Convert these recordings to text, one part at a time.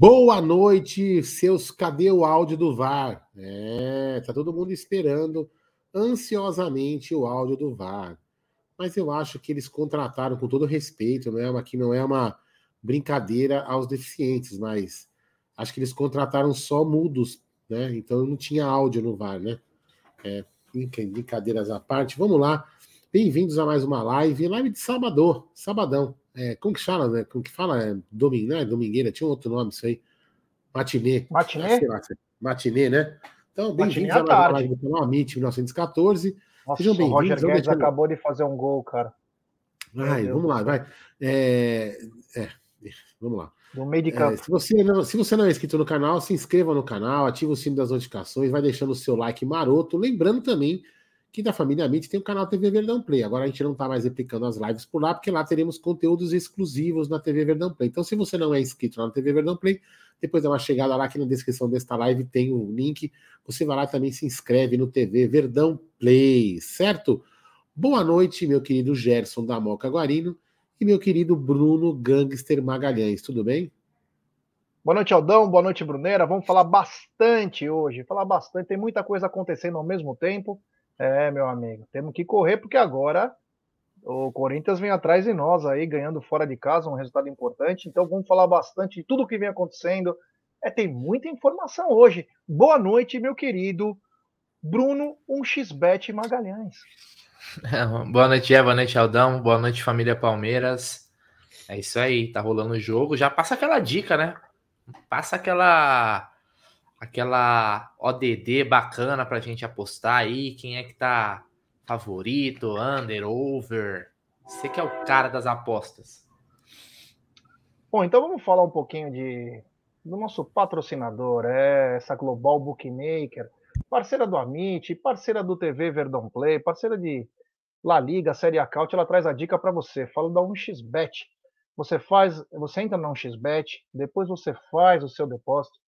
Boa noite, seus. Cadê o áudio do VAR? É, tá todo mundo esperando ansiosamente o áudio do VAR. Mas eu acho que eles contrataram, com todo respeito, não é uma, que não é uma brincadeira aos deficientes, mas acho que eles contrataram só mudos, né? Então não tinha áudio no VAR, né? É, brincadeiras à parte, vamos lá. Bem-vindos a mais uma live, live de sábado, sabadão. É, como que fala, né? Como que fala? É, domingo, né? Domingueira, tinha um outro nome isso aí. Matinê. Matinê? Lá, matinê, né? Então, bem-vindos mais uma live do canal Amit 1914. Nossa, Sejam bem-vindos. O Roger Guedes acabou de fazer um gol, cara. Vai, vamos lá, vai. É, é, vamos lá. No meio de campo. É, se, você não, se você não é inscrito no canal, se inscreva no canal, ative o sino das notificações, vai deixando o seu like maroto. Lembrando também que da família Amit tem o canal TV Verdão Play. Agora a gente não está mais replicando as lives por lá, porque lá teremos conteúdos exclusivos na TV Verdão Play. Então, se você não é inscrito na TV Verdão Play, depois dá uma chegada lá que na descrição desta live tem o um link. Você vai lá também se inscreve no TV Verdão Play, certo? Boa noite, meu querido Gerson da Moca Guarino e meu querido Bruno Gangster Magalhães. Tudo bem? Boa noite, Aldão. Boa noite, Brunera. Vamos falar bastante hoje. Falar bastante. Tem muita coisa acontecendo ao mesmo tempo. É, meu amigo, temos que correr porque agora o Corinthians vem atrás de nós aí, ganhando fora de casa, um resultado importante. Então vamos falar bastante de tudo o que vem acontecendo. É, tem muita informação hoje. Boa noite, meu querido Bruno 1xBet Magalhães. boa noite, Eva. Boa noite, Aldão. Boa noite, família Palmeiras. É isso aí, tá rolando o jogo. Já passa aquela dica, né? Passa aquela aquela ODD bacana pra gente apostar aí, quem é que tá favorito, under, over. Você que é o cara das apostas. Bom, então vamos falar um pouquinho de do nosso patrocinador, é essa Global Bookmaker, parceira do Amit, parceira do TV Verdão Play, parceira de La Liga, Série Acaute, ela traz a dica para você. Fala da 1xBet. Você faz, você entra na 1xBet, depois você faz o seu depósito,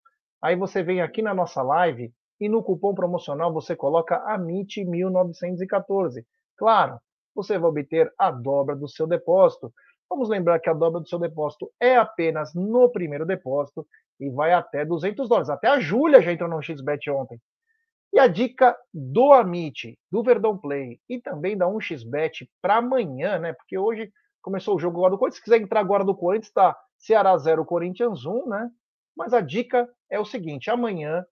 Aí você vem aqui na nossa live e no cupom promocional você coloca AMIT1914. Claro, você vai obter a dobra do seu depósito. Vamos lembrar que a dobra do seu depósito é apenas no primeiro depósito e vai até 200 dólares. Até a Júlia já entrou no XBet ontem. E a dica do Amit, do Verdão Play e também da 1xBet para amanhã, né? Porque hoje começou o jogo agora do Corinthians. Se quiser entrar agora do Corinthians, está Ceará 0, Corinthians 1, né? Mas a dica é o seguinte: amanhã,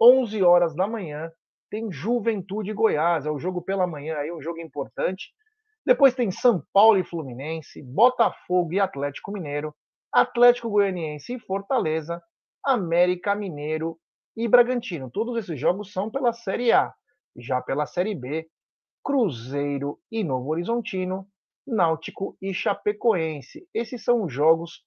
11 horas da manhã, tem Juventude Goiás, é o jogo pela manhã, aí um jogo importante. Depois tem São Paulo e Fluminense, Botafogo e Atlético Mineiro, Atlético Goianiense e Fortaleza, América Mineiro e Bragantino. Todos esses jogos são pela Série A. Já pela Série B, Cruzeiro e Novo Horizontino, Náutico e Chapecoense. Esses são os jogos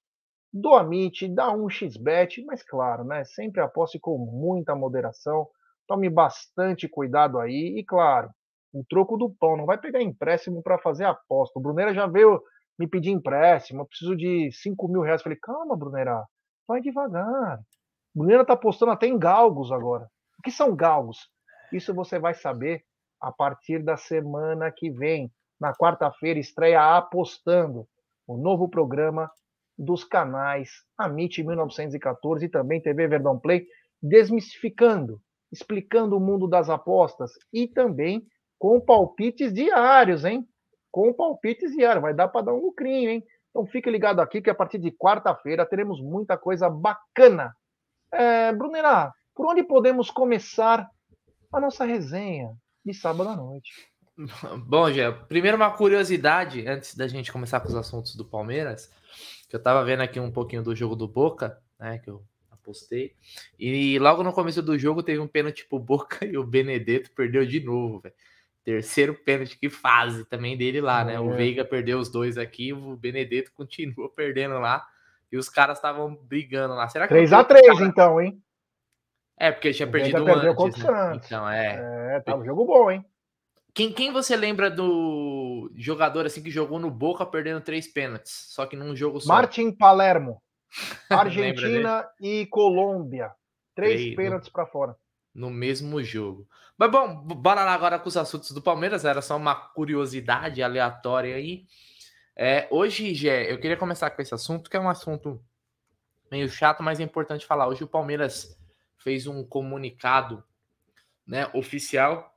do Amit, dá um xbet, mas claro, né, sempre aposte com muita moderação, tome bastante cuidado aí e claro, o troco do pão, não vai pegar empréstimo para fazer aposta. O Brunera já veio me pedir empréstimo, eu preciso de 5 mil reais. falei, calma, Brunera, vai devagar. O Brunera tá apostando até em galgos agora. O que são galgos? Isso você vai saber a partir da semana que vem. Na quarta-feira estreia Apostando, o novo programa dos canais Amit 1914 e também TV Verdão Play, desmistificando, explicando o mundo das apostas e também com palpites diários, hein? Com palpites diários, vai dar para dar um lucrinho, hein? Então fique ligado aqui que a partir de quarta-feira teremos muita coisa bacana. É, Brunera, por onde podemos começar a nossa resenha de sábado à noite? Bom, Gé, primeiro uma curiosidade antes da gente começar com os assuntos do Palmeiras que eu tava vendo aqui um pouquinho do jogo do Boca, né? Que eu apostei. E logo no começo do jogo teve um pênalti pro Boca e o Benedetto perdeu de novo, velho. Terceiro pênalti que fase também dele lá, né? É. O Veiga perdeu os dois aqui, o Benedetto continua perdendo lá. E os caras estavam brigando lá. Será que 3x3 cara... então, hein? É, porque tinha o perdido antes. Né? Então, é. É, tá um jogo bom, hein? Quem, quem você lembra do jogador assim que jogou no Boca perdendo três pênaltis, só que num jogo só? Martin Palermo. Argentina e Colômbia. Três, três pênaltis para fora. No mesmo jogo. Mas bom, bora lá agora com os assuntos do Palmeiras. Era só uma curiosidade aleatória aí. É, hoje, Gé, eu queria começar com esse assunto, que é um assunto meio chato, mas é importante falar. Hoje o Palmeiras fez um comunicado né, oficial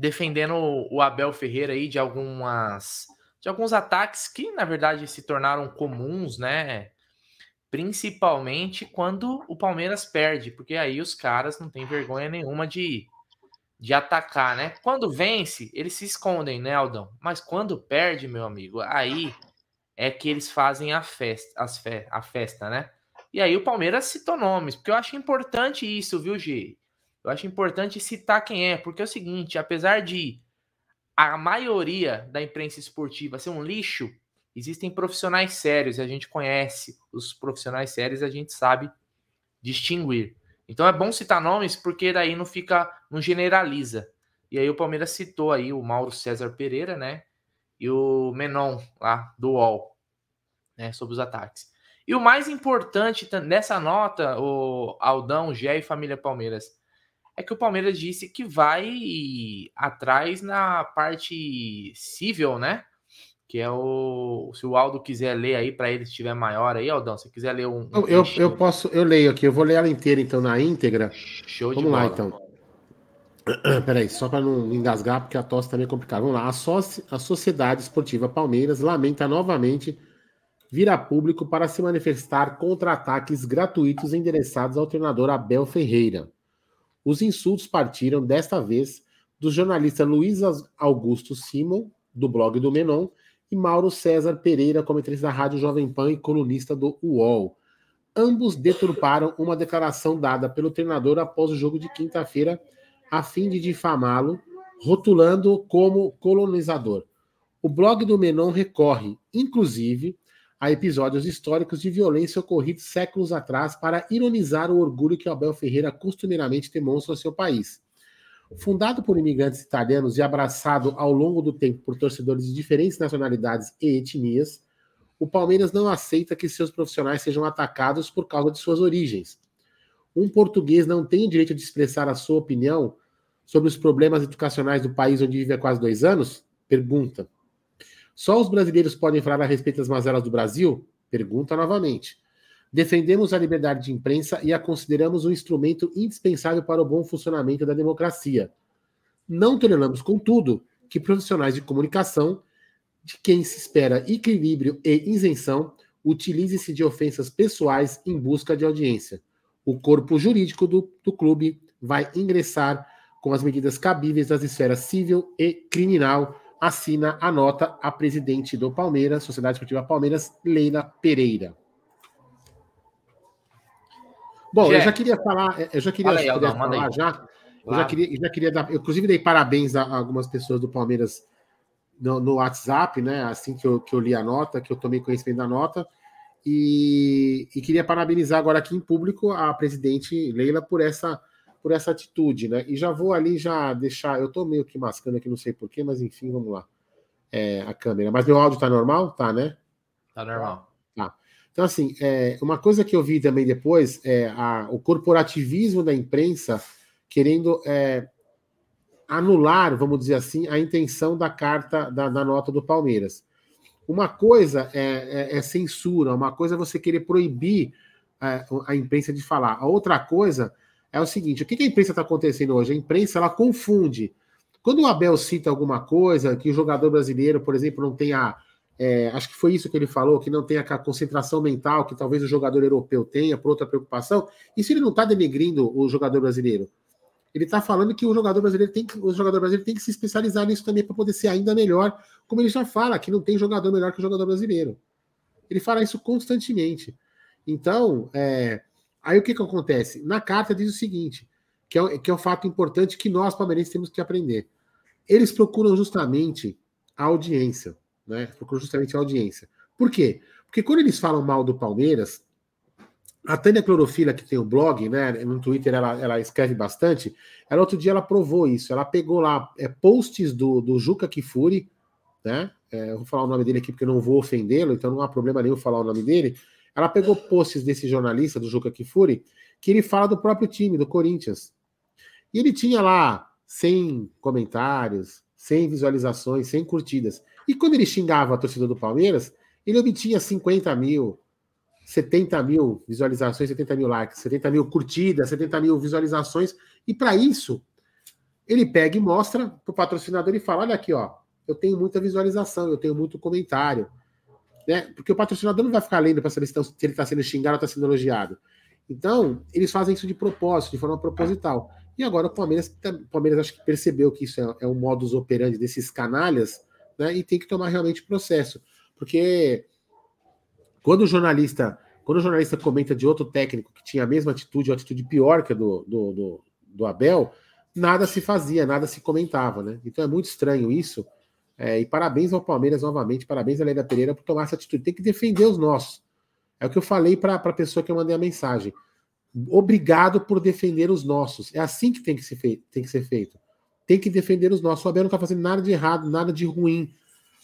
defendendo o Abel Ferreira aí de algumas de alguns ataques que na verdade se tornaram comuns, né? Principalmente quando o Palmeiras perde, porque aí os caras não têm vergonha nenhuma de, de atacar, né? Quando vence, eles se escondem, né, Aldão? Mas quando perde, meu amigo, aí é que eles fazem a festa, fe a festa, né? E aí o Palmeiras citou nomes, porque eu acho importante isso, viu, G? Eu acho importante citar quem é, porque é o seguinte, apesar de a maioria da imprensa esportiva ser um lixo, existem profissionais sérios e a gente conhece os profissionais sérios, a gente sabe distinguir. Então é bom citar nomes porque daí não fica, não generaliza. E aí o Palmeiras citou aí o Mauro César Pereira, né? E o Menon lá do UOL, né, sobre os ataques. E o mais importante nessa nota, o Aldão, Gé e família Palmeiras, é que o Palmeiras disse que vai atrás na parte civil, né? Que é o. Se o Aldo quiser ler aí para ele, se tiver maior aí, Aldão, se quiser ler um. um eu, eu posso, eu leio aqui, eu vou ler ela inteira então na íntegra. Show Vamos de lá bola. então. Peraí, só para não engasgar, porque a tosse também é complicada. Vamos lá. A, so a Sociedade Esportiva Palmeiras lamenta novamente vir a público para se manifestar contra ataques gratuitos endereçados ao treinador Abel Ferreira. Os insultos partiram, desta vez, do jornalista Luiz Augusto Simon, do blog do Menon, e Mauro César Pereira, comentarista da Rádio Jovem Pan e colunista do UOL. Ambos deturparam uma declaração dada pelo treinador após o jogo de quinta-feira, a fim de difamá-lo, rotulando-o como colonizador. O blog do Menon recorre, inclusive, a episódios históricos de violência ocorridos séculos atrás para ironizar o orgulho que Abel Ferreira costumeiramente demonstra ao seu país. Fundado por imigrantes italianos e abraçado ao longo do tempo por torcedores de diferentes nacionalidades e etnias, o Palmeiras não aceita que seus profissionais sejam atacados por causa de suas origens. Um português não tem o direito de expressar a sua opinião sobre os problemas educacionais do país onde vive há quase dois anos? Pergunta. Só os brasileiros podem falar a respeito das mazelas do Brasil? Pergunta novamente. Defendemos a liberdade de imprensa e a consideramos um instrumento indispensável para o bom funcionamento da democracia. Não toleramos, contudo, que profissionais de comunicação, de quem se espera equilíbrio e isenção, utilize-se de ofensas pessoais em busca de audiência. O corpo jurídico do, do clube vai ingressar com as medidas cabíveis das esferas civil e criminal assina a nota a presidente do Palmeiras, Sociedade Esportiva Palmeiras, Leila Pereira. Bom, Gê, eu já queria falar, eu já queria, aí, Aldão, falar já. Eu já queria, já queria dar, eu inclusive dei parabéns a algumas pessoas do Palmeiras no, no, WhatsApp, né? Assim que eu, que eu li a nota, que eu tomei conhecimento da nota. E, e queria parabenizar agora aqui em público a presidente Leila por essa por essa atitude, né? E já vou ali já deixar. Eu tô meio que mascando aqui, não sei porquê, mas enfim, vamos lá. É, a câmera. Mas meu áudio tá normal? Tá, né? Tá normal. Tá. Então, assim, é, uma coisa que eu vi também depois é a, o corporativismo da imprensa querendo é, anular, vamos dizer assim, a intenção da carta da, da nota do Palmeiras. Uma coisa é, é, é, censura, uma coisa é você querer proibir é, a imprensa de falar. A outra coisa é o seguinte: o que, que a imprensa está acontecendo hoje? A imprensa ela confunde. Quando o Abel cita alguma coisa, que o jogador brasileiro, por exemplo, não tenha. É, acho que foi isso que ele falou, que não tem a concentração mental que talvez o jogador europeu tenha, por outra preocupação. Isso ele não está denegrindo o jogador brasileiro. Ele está falando que o jogador brasileiro tem que, o jogador brasileiro tem que se especializar nisso também para poder ser ainda melhor, como ele já fala, que não tem jogador melhor que o jogador brasileiro. Ele fala isso constantemente. Então, é, Aí o que, que acontece? Na carta diz o seguinte: que é, que é um fato importante que nós, palmeirenses, temos que aprender. Eles procuram justamente a audiência, né? Procuram justamente a audiência. Por quê? Porque quando eles falam mal do Palmeiras, a Tânia Clorofila, que tem o um blog, né? No Twitter ela, ela escreve bastante. Ela outro dia ela provou isso. Ela pegou lá é, posts do, do Juca Kifuri, né? É, vou falar o nome dele aqui porque não vou ofendê-lo, então não há problema nenhum falar o nome dele. Ela pegou posts desse jornalista, do Juca Kifuri, que ele fala do próprio time, do Corinthians. E ele tinha lá 100 comentários, 100 visualizações, 100 curtidas. E quando ele xingava a torcida do Palmeiras, ele obtinha 50 mil, 70 mil visualizações, 70 mil likes, 70 mil curtidas, 70 mil visualizações. E para isso, ele pega e mostra para o patrocinador e fala: olha aqui, ó, eu tenho muita visualização, eu tenho muito comentário. Né? Porque o patrocinador não vai ficar lendo para saber se, se ele está sendo xingado ou está sendo elogiado. Então, eles fazem isso de propósito, de forma proposital. E agora o Palmeiras, tá, o Palmeiras acho que percebeu que isso é, é um modus operandi desses canalhas, né? E tem que tomar realmente processo. Porque quando o jornalista, quando o jornalista comenta de outro técnico que tinha a mesma atitude, ou atitude pior que a do, do, do, do Abel, nada se fazia, nada se comentava, né? Então é muito estranho isso. É, e parabéns ao Palmeiras novamente, parabéns a Leila Pereira por tomar essa atitude. Tem que defender os nossos. É o que eu falei para a pessoa que eu mandei a mensagem. Obrigado por defender os nossos. É assim que tem que ser feito. Tem que, ser feito. Tem que defender os nossos. O Abel não está fazendo nada de errado, nada de ruim.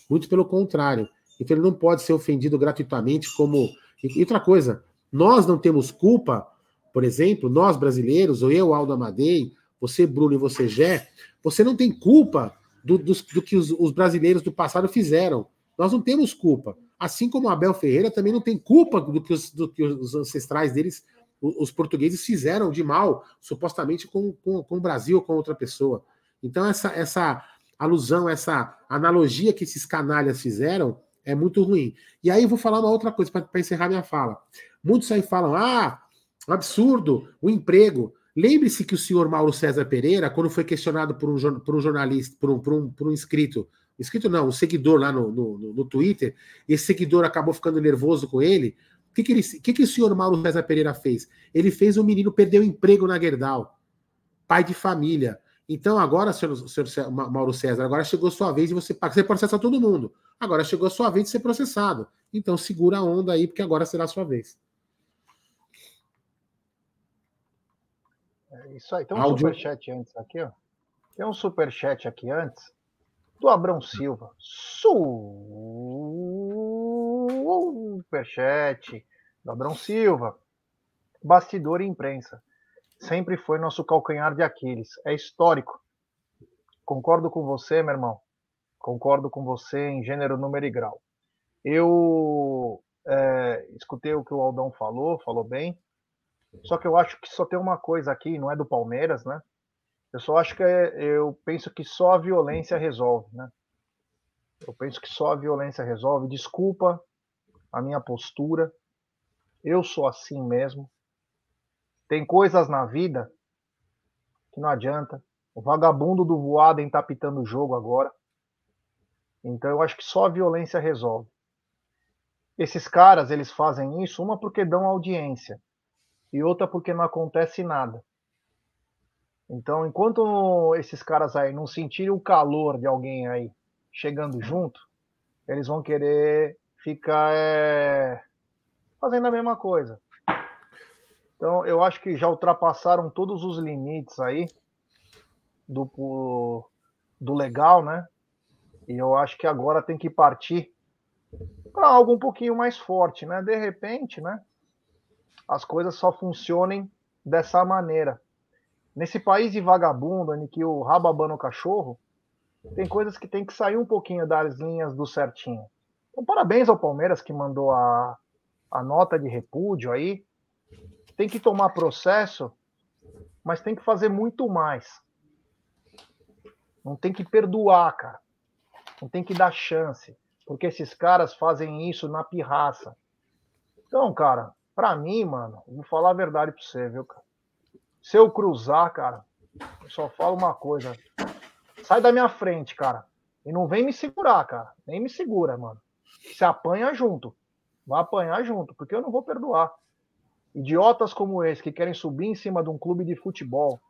Muito pelo contrário. Então ele não pode ser ofendido gratuitamente como. E outra coisa, nós não temos culpa, por exemplo, nós brasileiros, ou eu, Aldo Amadei, você, Bruno, e você, Gé, você não tem culpa do, do, do que os, os, brasileiros do passado fizeram. Nós não temos culpa. Assim como Abel Ferreira também não tem culpa do que os, do que os ancestrais deles, os, portugueses, fizeram de mal, supostamente com, com, com o Brasil ou com outra pessoa. Então, essa, essa alusão, essa analogia que esses canalhas fizeram é muito ruim. E aí eu vou falar uma outra coisa para encerrar minha fala. Muitos aí falam: ah, absurdo, o emprego. Lembre-se que o senhor Mauro César Pereira, quando foi questionado por um, por um jornalista, por um, por, um, por um inscrito, inscrito não, um seguidor lá no, no, no Twitter, esse seguidor acabou ficando nervoso com ele. O que, que, que, que o senhor Mauro César Pereira fez? Ele fez o um menino perder o emprego na Gerdau, pai de família. Então, agora, senhor, senhor Mauro César, agora chegou sua vez de você Você processa todo mundo. Agora chegou sua vez de ser processado. Então, segura a onda aí, porque agora será a sua vez. É isso aí. Tem um Áudio. superchat antes aqui, ó. Tem um superchat aqui antes do Abrão Silva. Superchat do Abrão Silva. Bastidor e imprensa. Sempre foi nosso calcanhar de Aquiles. É histórico. Concordo com você, meu irmão. Concordo com você em gênero, número e grau. Eu é, escutei o que o Aldão falou, falou bem. Só que eu acho que só tem uma coisa aqui, não é do Palmeiras, né? Eu só acho que é, eu penso que só a violência resolve, né? Eu penso que só a violência resolve. Desculpa a minha postura. Eu sou assim mesmo. Tem coisas na vida que não adianta. O vagabundo do Voaden tá pitando o jogo agora. Então eu acho que só a violência resolve. Esses caras, eles fazem isso, uma porque dão audiência e outra porque não acontece nada. Então, enquanto esses caras aí não sentirem o calor de alguém aí chegando junto, eles vão querer ficar é, fazendo a mesma coisa. Então, eu acho que já ultrapassaram todos os limites aí do, do legal, né? E eu acho que agora tem que partir para algo um pouquinho mais forte, né? De repente, né? As coisas só funcionem dessa maneira. Nesse país de vagabundo, em que o rabo abana o cachorro, tem coisas que tem que sair um pouquinho das linhas do certinho. Então, parabéns ao Palmeiras que mandou a, a nota de repúdio aí. Tem que tomar processo, mas tem que fazer muito mais. Não tem que perdoar, cara. Não tem que dar chance. Porque esses caras fazem isso na pirraça. Então, cara, Pra mim, mano, vou falar a verdade pra você, viu, cara? Se eu cruzar, cara, eu só falo uma coisa. Sai da minha frente, cara. E não vem me segurar, cara. Nem me segura, mano. Se apanha junto. Vai apanhar junto, porque eu não vou perdoar. Idiotas como esse que querem subir em cima de um clube de futebol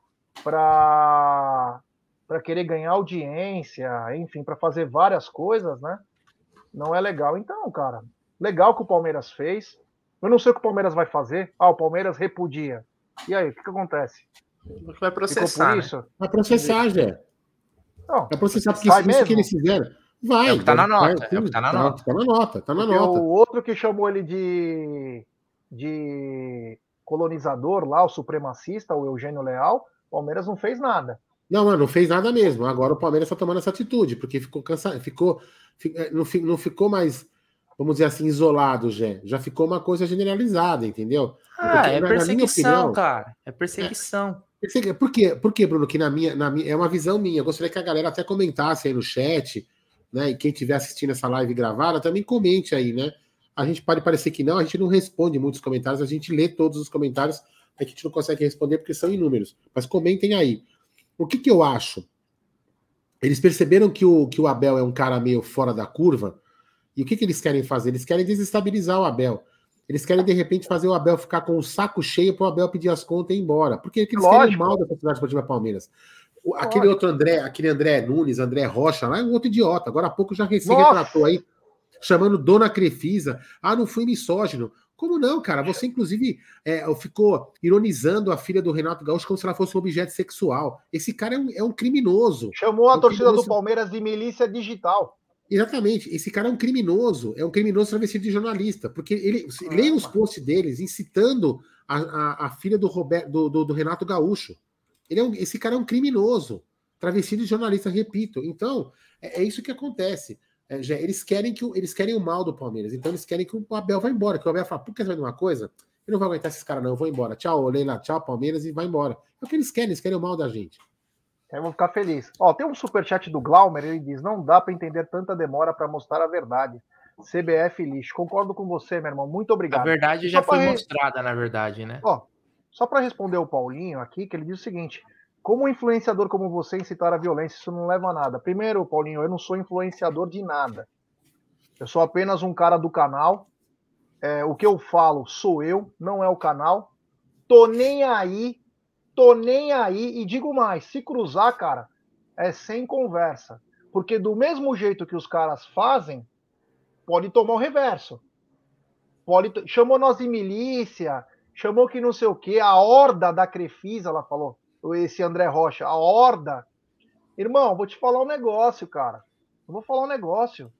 para para querer ganhar audiência, enfim, para fazer várias coisas, né? Não é legal. Então, cara, legal que o Palmeiras fez. Eu não sei o que o Palmeiras vai fazer. Ah, o Palmeiras repudia. E aí, o que, que acontece? Vai processar. Né? Vai processar, Jé. Não, vai processar, porque isso, isso que eles fizeram. Vai. É o que tá na nota. Vai, é o que tá na tá, nota. Tá na nota, tá na nota. O outro que chamou ele de, de colonizador lá, o supremacista, o Eugênio Leal, o Palmeiras não fez nada. Não, mano, não fez nada mesmo. Agora o Palmeiras está tomando essa atitude, porque ficou cansado, ficou, não, não ficou mais vamos dizer assim, isolado, já. Já ficou uma coisa generalizada, entendeu? Ah, Porque, é perseguição, opinião, cara. É perseguição. É, por quê? Por quê, Bruno? Que na minha, na minha. É uma visão minha. Eu gostaria que a galera até comentasse aí no chat, né? E quem estiver assistindo essa live gravada, também comente aí, né? A gente pode parecer que não, a gente não responde muitos comentários, a gente lê todos os comentários, é que a gente não consegue responder porque são inúmeros. Mas comentem aí. O que, que eu acho? Eles perceberam que o, que o Abel é um cara meio fora da curva, e o que, que eles querem fazer? Eles querem desestabilizar o Abel. Eles querem, de repente, fazer o Abel ficar com o saco cheio para o Abel pedir as contas e ir embora. Porque eles Lógico. querem mal da Sociedade Esportiva Palmeiras. Aquele Lógico. outro André, aquele André Nunes, André Rocha lá, é um outro idiota. Agora há pouco já recém retratou aí, chamando Dona Crefisa. Ah, não fui misógino. Como não, cara? Você, inclusive, é, ficou ironizando a filha do Renato Gaúcho como se ela fosse um objeto sexual. Esse cara é um, é um criminoso. Chamou a é um torcida criminoso... do Palmeiras de milícia digital. Exatamente. Esse cara é um criminoso, é um criminoso travestido de jornalista, porque ele ah, leia os posts deles incitando a, a, a filha do, Roberto, do, do, do, Renato Gaúcho. Ele é um, esse cara é um criminoso, travestido de jornalista, repito. Então, é, é isso que acontece. É, já, eles querem que eles querem o mal do Palmeiras, então eles querem que o Abel vá embora. Que o Abel fala, por que você vai uma coisa? Eu não vou aguentar esses caras, não, eu vou embora. Tchau, Leila, tchau, Palmeiras, e vai embora. É o que eles querem, eles querem o mal da gente. Eu vou ficar feliz. Ó, tem um superchat do Glaumer, ele diz: não dá para entender tanta demora para mostrar a verdade. CBF lixo. Concordo com você, meu irmão. Muito obrigado. A verdade já foi re... mostrada, na verdade, né? Ó, só para responder o Paulinho aqui, que ele diz o seguinte: como influenciador como você incitar a violência, isso não leva a nada. Primeiro, Paulinho, eu não sou influenciador de nada. Eu sou apenas um cara do canal. É, o que eu falo sou eu, não é o canal. Tô nem aí tô nem aí e digo mais, se cruzar, cara, é sem conversa. Porque do mesmo jeito que os caras fazem, pode tomar o reverso. Pode, chamou nós de milícia, chamou que não sei o quê, a horda da Crefisa, ela falou, esse André Rocha, a horda. Irmão, vou te falar um negócio, cara. Eu vou falar um negócio.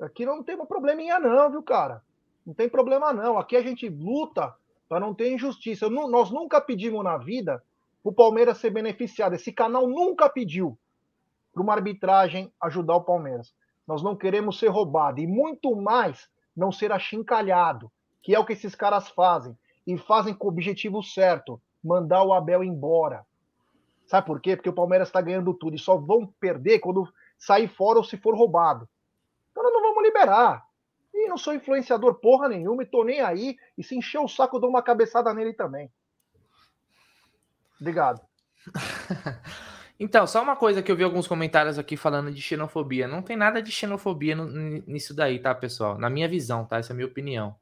Aqui não tem probleminha não, viu, cara? Não tem problema não. Aqui a gente luta para não ter injustiça. nós nunca pedimos na vida o Palmeiras ser beneficiado. Esse canal nunca pediu para uma arbitragem ajudar o Palmeiras. Nós não queremos ser roubado e muito mais não ser achincalhado, que é o que esses caras fazem e fazem com o objetivo certo, mandar o Abel embora. Sabe por quê? Porque o Palmeiras está ganhando tudo e só vão perder quando sair fora ou se for roubado. Então nós não vamos liberar. E não sou influenciador porra nenhuma e tô nem aí. E se encher o saco, eu dou uma cabeçada nele também. Obrigado. então, só uma coisa que eu vi alguns comentários aqui falando de xenofobia. Não tem nada de xenofobia no, nisso daí, tá, pessoal? Na minha visão, tá? Essa é a minha opinião.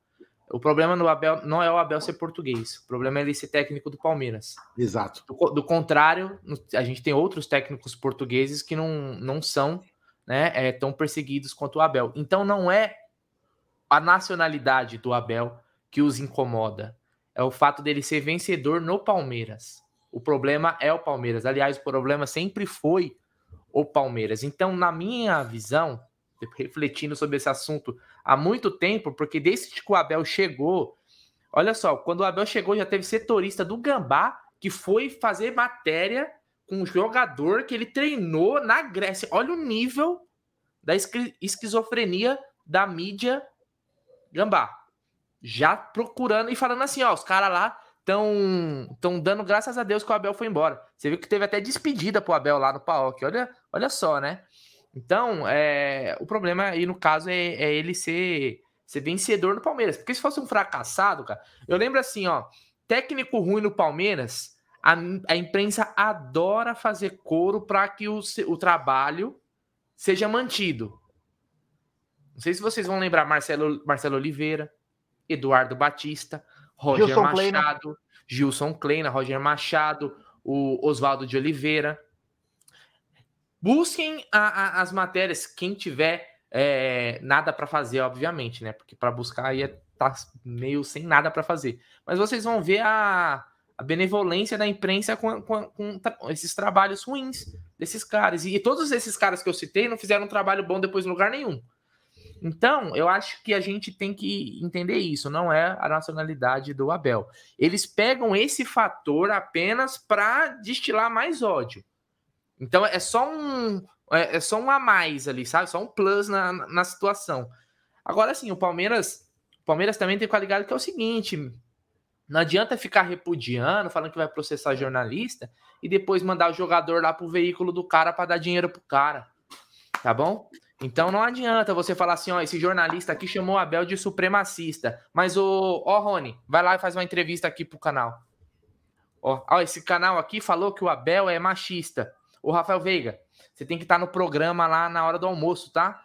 O problema no Abel não é o Abel ser português. O problema é ele ser técnico do Palmeiras. Exato. Do, do contrário, a gente tem outros técnicos portugueses que não, não são né, é, tão perseguidos quanto o Abel. Então não é a nacionalidade do Abel que os incomoda. É o fato dele ser vencedor no Palmeiras. O problema é o Palmeiras. Aliás, o problema sempre foi o Palmeiras. Então, na minha visão, refletindo sobre esse assunto há muito tempo, porque desde que o Abel chegou, olha só, quando o Abel chegou, já teve setorista do Gambá que foi fazer matéria com um jogador que ele treinou na Grécia. Olha o nível da esquizofrenia da mídia Gambá. Já procurando e falando assim, ó, os caras lá estão tão dando graças a Deus que o Abel foi embora. Você viu que teve até despedida pro Abel lá no Paok. Olha, olha só, né? Então, é, o problema aí no caso é, é, ele ser, ser vencedor no Palmeiras. Porque se fosse um fracassado, cara, eu lembro assim, ó, técnico ruim no Palmeiras, a, a imprensa adora fazer coro para que o, o trabalho seja mantido. Não sei se vocês vão lembrar Marcelo, Marcelo Oliveira, Eduardo Batista. Roger Gilson Machado, Kleina. Gilson Kleina, Roger Machado, o Oswaldo de Oliveira. Busquem a, a, as matérias, quem tiver é, nada para fazer, obviamente, né? Porque para buscar aí é, tá meio sem nada para fazer. Mas vocês vão ver a, a benevolência da imprensa com, com, com, esses trabalhos ruins desses caras. E, e todos esses caras que eu citei não fizeram um trabalho bom depois em lugar nenhum. Então, eu acho que a gente tem que entender isso, não é a nacionalidade do Abel. Eles pegam esse fator apenas para destilar mais ódio. Então, é só um é, é, só um a mais ali, sabe? Só um plus na, na situação. Agora sim, o Palmeiras, o Palmeiras também tem que ficar ligado que é o seguinte, não adianta ficar repudiando, falando que vai processar jornalista e depois mandar o jogador lá pro veículo do cara para dar dinheiro pro cara. Tá bom? Então não adianta você falar assim, ó, esse jornalista aqui chamou o Abel de supremacista. Mas o, ó, Rony, vai lá e faz uma entrevista aqui pro canal. Ó, ó, esse canal aqui falou que o Abel é machista. O Rafael Veiga, você tem que estar no programa lá na hora do almoço, tá?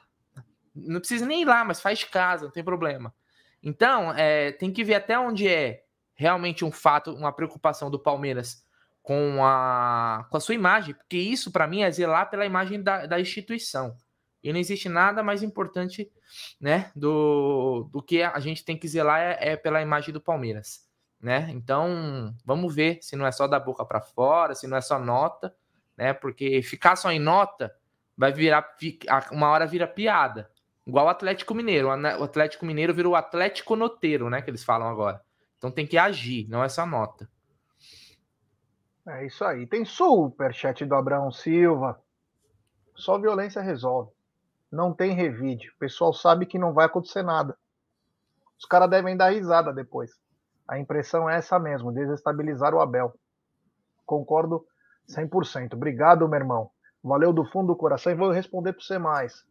Não precisa nem ir lá, mas faz de casa, não tem problema. Então, é, tem que ver até onde é realmente um fato, uma preocupação do Palmeiras com a, com a sua imagem, porque isso para mim é zelar pela imagem da, da instituição. E não existe nada mais importante né, do, do que a gente tem que zelar é, é pela imagem do Palmeiras. Né? Então, vamos ver se não é só da boca para fora, se não é só nota, né? Porque ficar só em nota vai virar uma hora vira piada. Igual o Atlético Mineiro. O Atlético Mineiro virou o Atlético Noteiro, né? Que eles falam agora. Então tem que agir, não é só nota. É isso aí. Tem superchat do Abraão Silva. Só violência resolve. Não tem revide. O pessoal sabe que não vai acontecer nada. Os caras devem dar risada depois. A impressão é essa mesmo, desestabilizar o Abel. Concordo 100%. Obrigado, meu irmão. Valeu do fundo do coração e vou responder para você mais.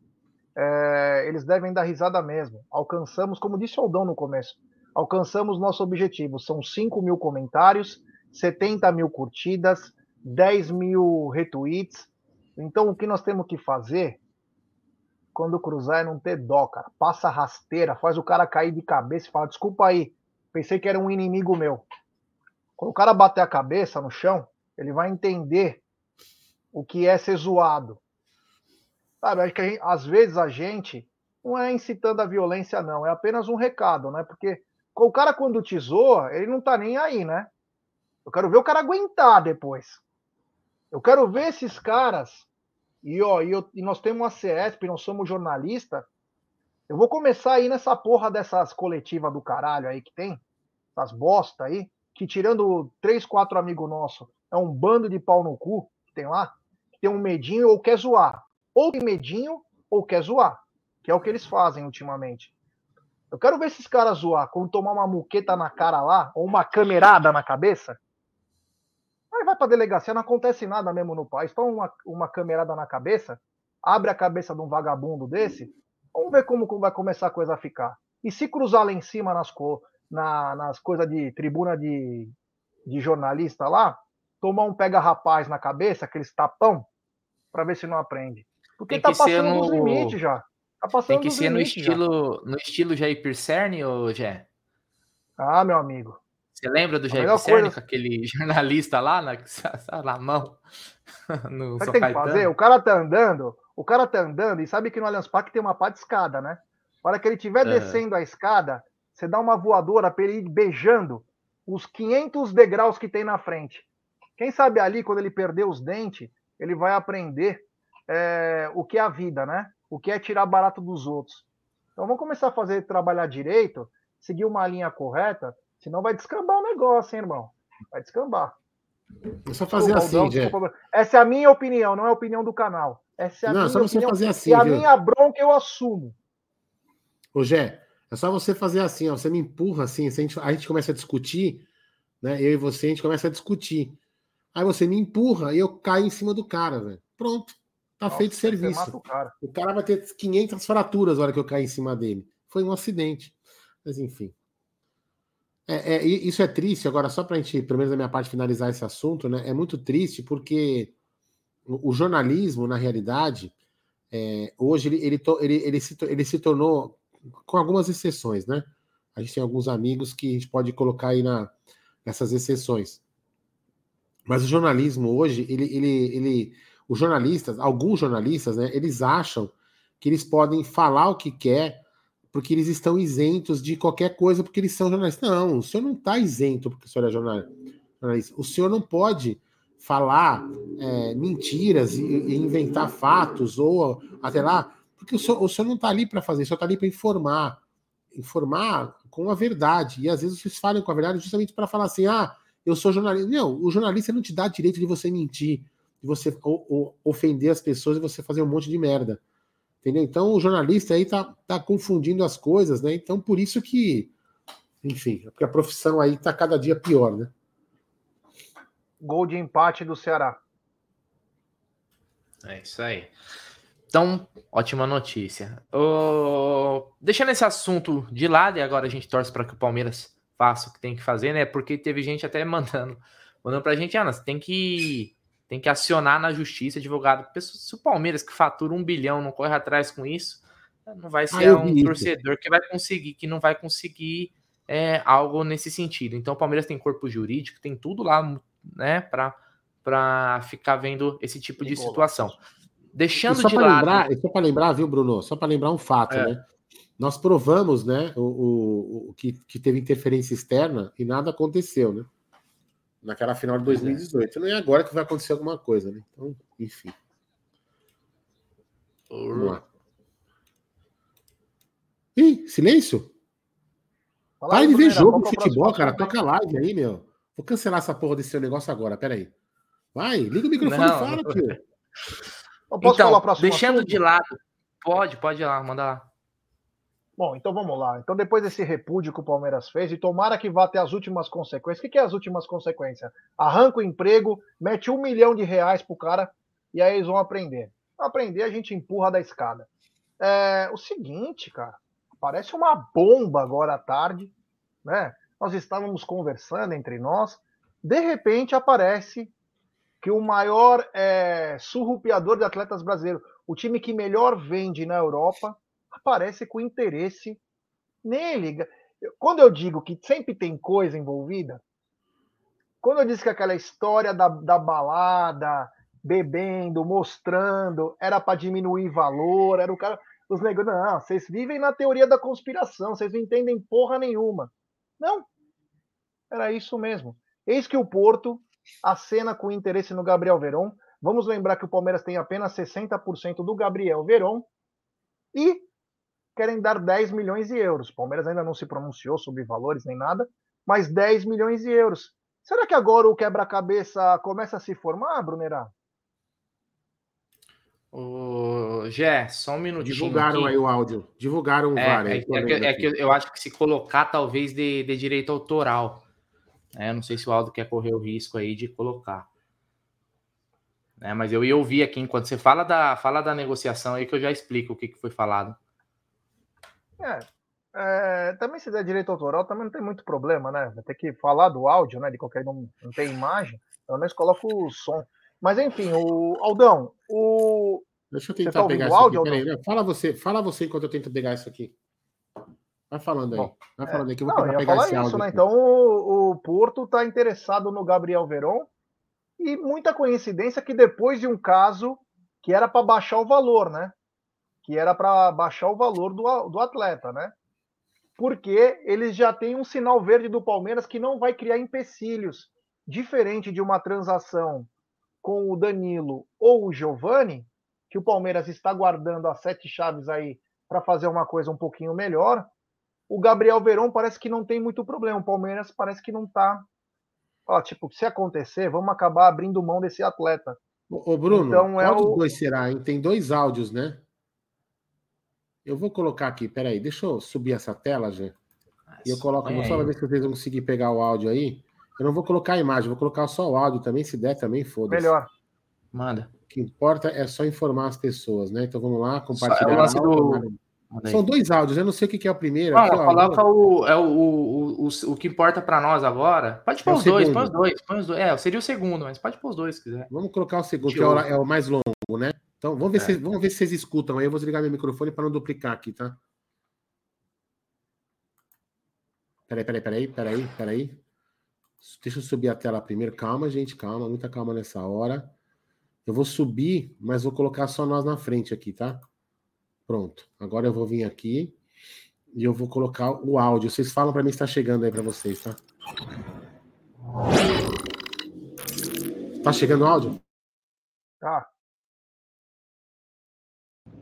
É, eles devem dar risada mesmo. Alcançamos, como disse o Aldão no começo, alcançamos nosso objetivo. São 5 mil comentários, 70 mil curtidas, 10 mil retweets. Então, o que nós temos que fazer quando cruzar é não ter dó, cara. Passa rasteira, faz o cara cair de cabeça e fala: desculpa aí, pensei que era um inimigo meu. Quando o cara bater a cabeça no chão, ele vai entender o que é ser zoado. Sabe, acho que gente, às vezes a gente não é incitando a violência, não, é apenas um recado, né? Porque o cara, quando te zoa, ele não tá nem aí, né? Eu quero ver o cara aguentar depois. Eu quero ver esses caras. E, ó, e, eu, e nós temos uma CESP, nós somos jornalista. Eu vou começar aí nessa porra dessas coletivas do caralho aí que tem, essas bosta aí, que tirando três, quatro amigos nossos, é um bando de pau no cu que tem lá, que tem um medinho ou quer zoar. Ou tem medinho ou quer zoar, que é o que eles fazem ultimamente. Eu quero ver esses caras zoar quando tomar uma muqueta na cara lá, ou uma camerada na cabeça. Vai pra delegacia, não acontece nada mesmo no país. Toma uma, uma camerada na cabeça, abre a cabeça de um vagabundo desse, vamos ver como, como vai começar a coisa a ficar. E se cruzar lá em cima nas, na, nas coisas de tribuna de, de jornalista lá, tomar um pega-rapaz na cabeça, aqueles tapão, para ver se não aprende. Porque tá passando no... dos limites já. Tá passando Tem que ser no estilo, já. no estilo Jair Pisserni, ou Jé? Ah, meu amigo. Você lembra do Jair Pisserni, coisa... aquele jornalista lá na, na mão? no Sabe o que tem que fazer? O cara tá andando, o cara tá andando e sabe que no Allianz Parque tem uma pá de escada, né? Na hora que ele estiver uhum. descendo a escada, você dá uma voadora para ele ir beijando os 500 degraus que tem na frente. Quem sabe ali, quando ele perder os dentes, ele vai aprender é, o que é a vida, né? O que é tirar barato dos outros. Então vamos começar a fazer trabalhar direito, seguir uma linha correta, senão vai descambar o negócio, hein, irmão? Vai descambar. É só fazer assim, Jé. Essa é a minha opinião, não é a opinião do canal. Essa é a não, minha só você opinião. fazer assim. E a viu? minha bronca eu assumo. Ô, Jé, é só você fazer assim, ó. Você me empurra assim, a gente, a gente começa a discutir, né? Eu e você, a gente começa a discutir. Aí você me empurra e eu caio em cima do cara, velho. Pronto. Tá Nossa, feito serviço. O cara. o cara vai ter 500 fraturas na hora que eu cair em cima dele. Foi um acidente. Mas enfim. É, é, isso é triste. Agora, só para a gente, pelo menos da minha parte, finalizar esse assunto, né? É muito triste porque o, jornalismo, na realidade, é, hoje ele, ele, ele, ele, se, ele se tornou, com algumas exceções, né? A gente tem alguns amigos que a gente pode colocar aí na, nessas exceções. Mas o jornalismo hoje, ele, ele, ele, os jornalistas, alguns jornalistas, né, eles acham que eles podem falar o que quer porque eles estão isentos de qualquer coisa porque eles são jornalistas. Não, o senhor não está isento porque o senhor é jornalista. O senhor não pode falar é, mentiras e, e, inventar fatos ou até lá, porque o senhor, o senhor não está ali para fazer, o senhor está ali para informar, informar com a verdade. E às vezes vocês falam com a verdade justamente para falar assim, ah, eu sou jornalista. Não, o jornalista não te dá direito de você mentir, de você ofender as pessoas e você fazer um monte de merda. Entendeu? Então o jornalista aí tá, tá confundindo as coisas, né? Então por isso que, enfim, porque a profissão aí tá cada dia pior, né? Gol de empate do Ceará. É isso aí. Então, ótima notícia. Uh, deixando esse assunto de lado, e agora a gente torce para que o Palmeiras faça o que tem que fazer, né? Porque teve gente até mandando, mandando pra gente, Ana, você tem que, tem que acionar na justiça, advogado. Se o Palmeiras que fatura um bilhão não corre atrás com isso, não vai ser um torcedor que vai conseguir, que não vai conseguir é, algo nesse sentido. Então, o Palmeiras tem corpo jurídico, tem tudo lá, né, para ficar vendo esse tipo de situação. Deixando de lado. Lembrar, só para lembrar, viu, Bruno? Só para lembrar um fato, é. né? Nós provamos, né, o, o, o, que, que teve interferência externa e nada aconteceu, né? Naquela final de 2018. É. Não é agora que vai acontecer alguma coisa, né? Então, enfim. Vamos lá. Ih, silêncio? Para de ver jogo de futebol, cara. Toca live aí, meu. Vou cancelar essa porra desse seu negócio agora, peraí. Vai, liga o microfone não, e fala, tio. Então, deixando assunto? de lado. Pode, pode ir lá, manda lá. Bom, então vamos lá. Então, depois desse repúdio que o Palmeiras fez, e tomara que vá até as últimas consequências. O que, é as últimas consequências? Arranca o emprego, mete um milhão de reais pro cara, e aí eles vão aprender. Aprender, a gente empurra da escada. É, o seguinte, cara, parece uma bomba agora à tarde, né? Nós estávamos conversando entre nós, de repente aparece que o maior é, surrupiador de atletas brasileiros, o time que melhor vende na Europa, aparece com interesse nele. Quando eu digo que sempre tem coisa envolvida, quando eu disse que aquela história da, da balada, bebendo, mostrando, era para diminuir valor, era o cara. Os negros, não, vocês vivem na teoria da conspiração, vocês não entendem porra nenhuma. Não, era isso mesmo. Eis que o Porto acena com interesse no Gabriel Veron. Vamos lembrar que o Palmeiras tem apenas 60% do Gabriel Veron e querem dar 10 milhões de euros. O Palmeiras ainda não se pronunciou sobre valores nem nada, mas 10 milhões de euros. Será que agora o quebra-cabeça começa a se formar, Brunerá? Ô, Gé, só um minutinho. Divulgaram aqui. aí o áudio. Divulgaram o é, VAR. É, é, que, é que eu acho que se colocar, talvez, de, de direito autoral. Né? Eu não sei se o Aldo quer correr o risco aí de colocar. Né? Mas eu ia ouvir aqui enquanto você fala da, fala da negociação aí que eu já explico o que, que foi falado. É, é, também se der direito autoral também não tem muito problema, né? Vai ter que falar do áudio, né? De qualquer não, não tem imagem, pelo menos coloca o som. Mas enfim, o Aldão, o. Deixa eu tentar tá pegar isso áudio, aqui. fala você, fala você enquanto eu tento pegar isso aqui. Vai falando aí. Bom, Vai falando aí que eu vou não, pegar esse isso, né? Então o, o Porto está interessado no Gabriel Veron e muita coincidência que depois de um caso que era para baixar o valor, né? Que era para baixar o valor do, do atleta, né? Porque eles já têm um sinal verde do Palmeiras que não vai criar empecilhos, diferente de uma transação com o Danilo ou o Giovani, que o Palmeiras está guardando as sete chaves aí para fazer uma coisa um pouquinho melhor o Gabriel Verón parece que não tem muito problema. O Palmeiras parece que não tá. Fala, tipo, se acontecer, vamos acabar abrindo mão desse atleta. Ô, Bruno, então, é qual o... dos dois será, hein? Tem dois áudios, né? Eu vou colocar aqui, peraí, deixa eu subir essa tela, já. E eu coloco, é. só ver se vocês vão conseguir pegar o áudio aí. Eu não vou colocar a imagem, vou colocar só o áudio também, se der também, foda-se. Melhor. Manda. O que importa é só informar as pessoas, né? Então vamos lá, compartilhar. Só, é o do, são dois áudios, eu não sei o que é o primeiro. Ah, aqui, ó, coloca o, é o, o, o, o que importa para nós agora. Pode pôr é os dois, põe os dois, põe os dois. É, seria o segundo, mas pode pôr os dois se quiser. Vamos colocar o segundo, que é o, é o, mais longo, né? Então, vamos ver, é. se, vamos ver se vocês escutam aí. Eu vou desligar meu microfone para não duplicar aqui, tá? Peraí, peraí, peraí, peraí, peraí. Deixa eu subir a tela primeiro. Calma, gente, calma, muita calma nessa hora. Eu vou subir, mas vou colocar só nós na frente aqui, tá? Pronto. Agora eu vou vir aqui e eu vou colocar o áudio. Vocês falam para mim se está chegando aí para vocês, tá? Tá chegando o áudio? Tá.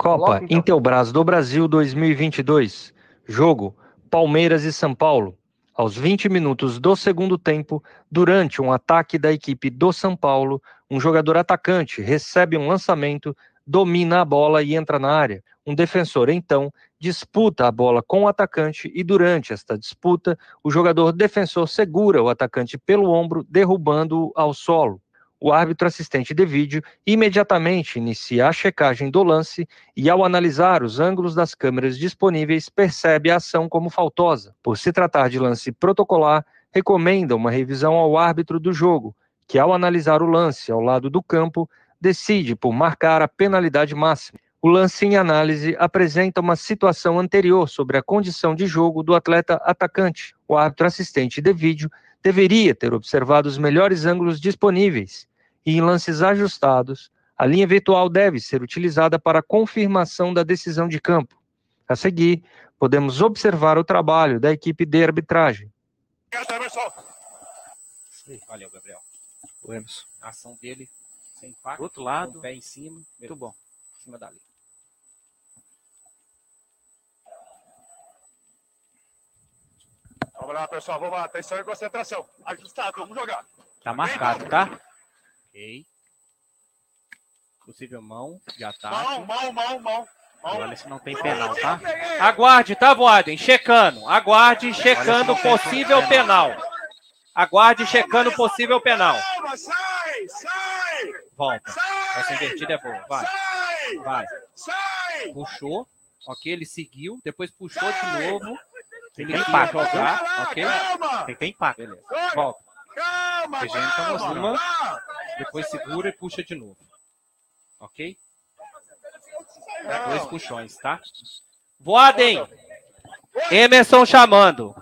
Copa então. Intelbras do Brasil 2022. Jogo Palmeiras e São Paulo. Aos 20 minutos do segundo tempo, durante um ataque da equipe do São Paulo, um jogador atacante recebe um lançamento domina a bola e entra na área. Um defensor, então, disputa a bola com o atacante e durante esta disputa, o jogador defensor segura o atacante pelo ombro, derrubando-o ao solo. O árbitro assistente de vídeo imediatamente inicia a checagem do lance e, ao analisar os ângulos das câmeras disponíveis, percebe a ação como faltosa. Por se tratar de lance protocolar, recomenda uma revisão ao árbitro do jogo, que, ao analisar o lance ao lado do campo, decide por marcar a penalidade máxima. O lance em análise apresenta uma situação anterior sobre a condição de jogo do atleta atacante. O árbitro assistente de vídeo deveria ter observado os melhores ângulos disponíveis e, em lances ajustados, a linha virtual deve ser utilizada para confirmação da decisão de campo. A seguir, podemos observar o trabalho da equipe de arbitragem. Valeu, Gabriel. O Emerson. A ação dele sem impacto. outro lado. Com pé em cima. Muito bom. Em cima da linha. Vamos lá, pessoal. Vamos lá. Atenção e concentração. Ajustado. Vamos jogar. Tá marcado, tá? Ok. Possível mão de ataque. Mão, mão, mão, mão. Olha se não tem penal, tá? Aguarde, tá, Voaden? Checando. Aguarde, checando possível penal. Aguarde, checando possível penal. Sai, sai. Volta. Essa invertida é boa. Vai. Vai. Puxou. Ok, ele seguiu. Depois puxou de novo. Ele tem impacto, calma, tá? Ok? calma. Tem, tem impacto. Beleza. Volta. Calma, calma. Depois segura e puxa de novo. Ok? Calma. Dois puxões, tá? Voadem! Emerson chamando.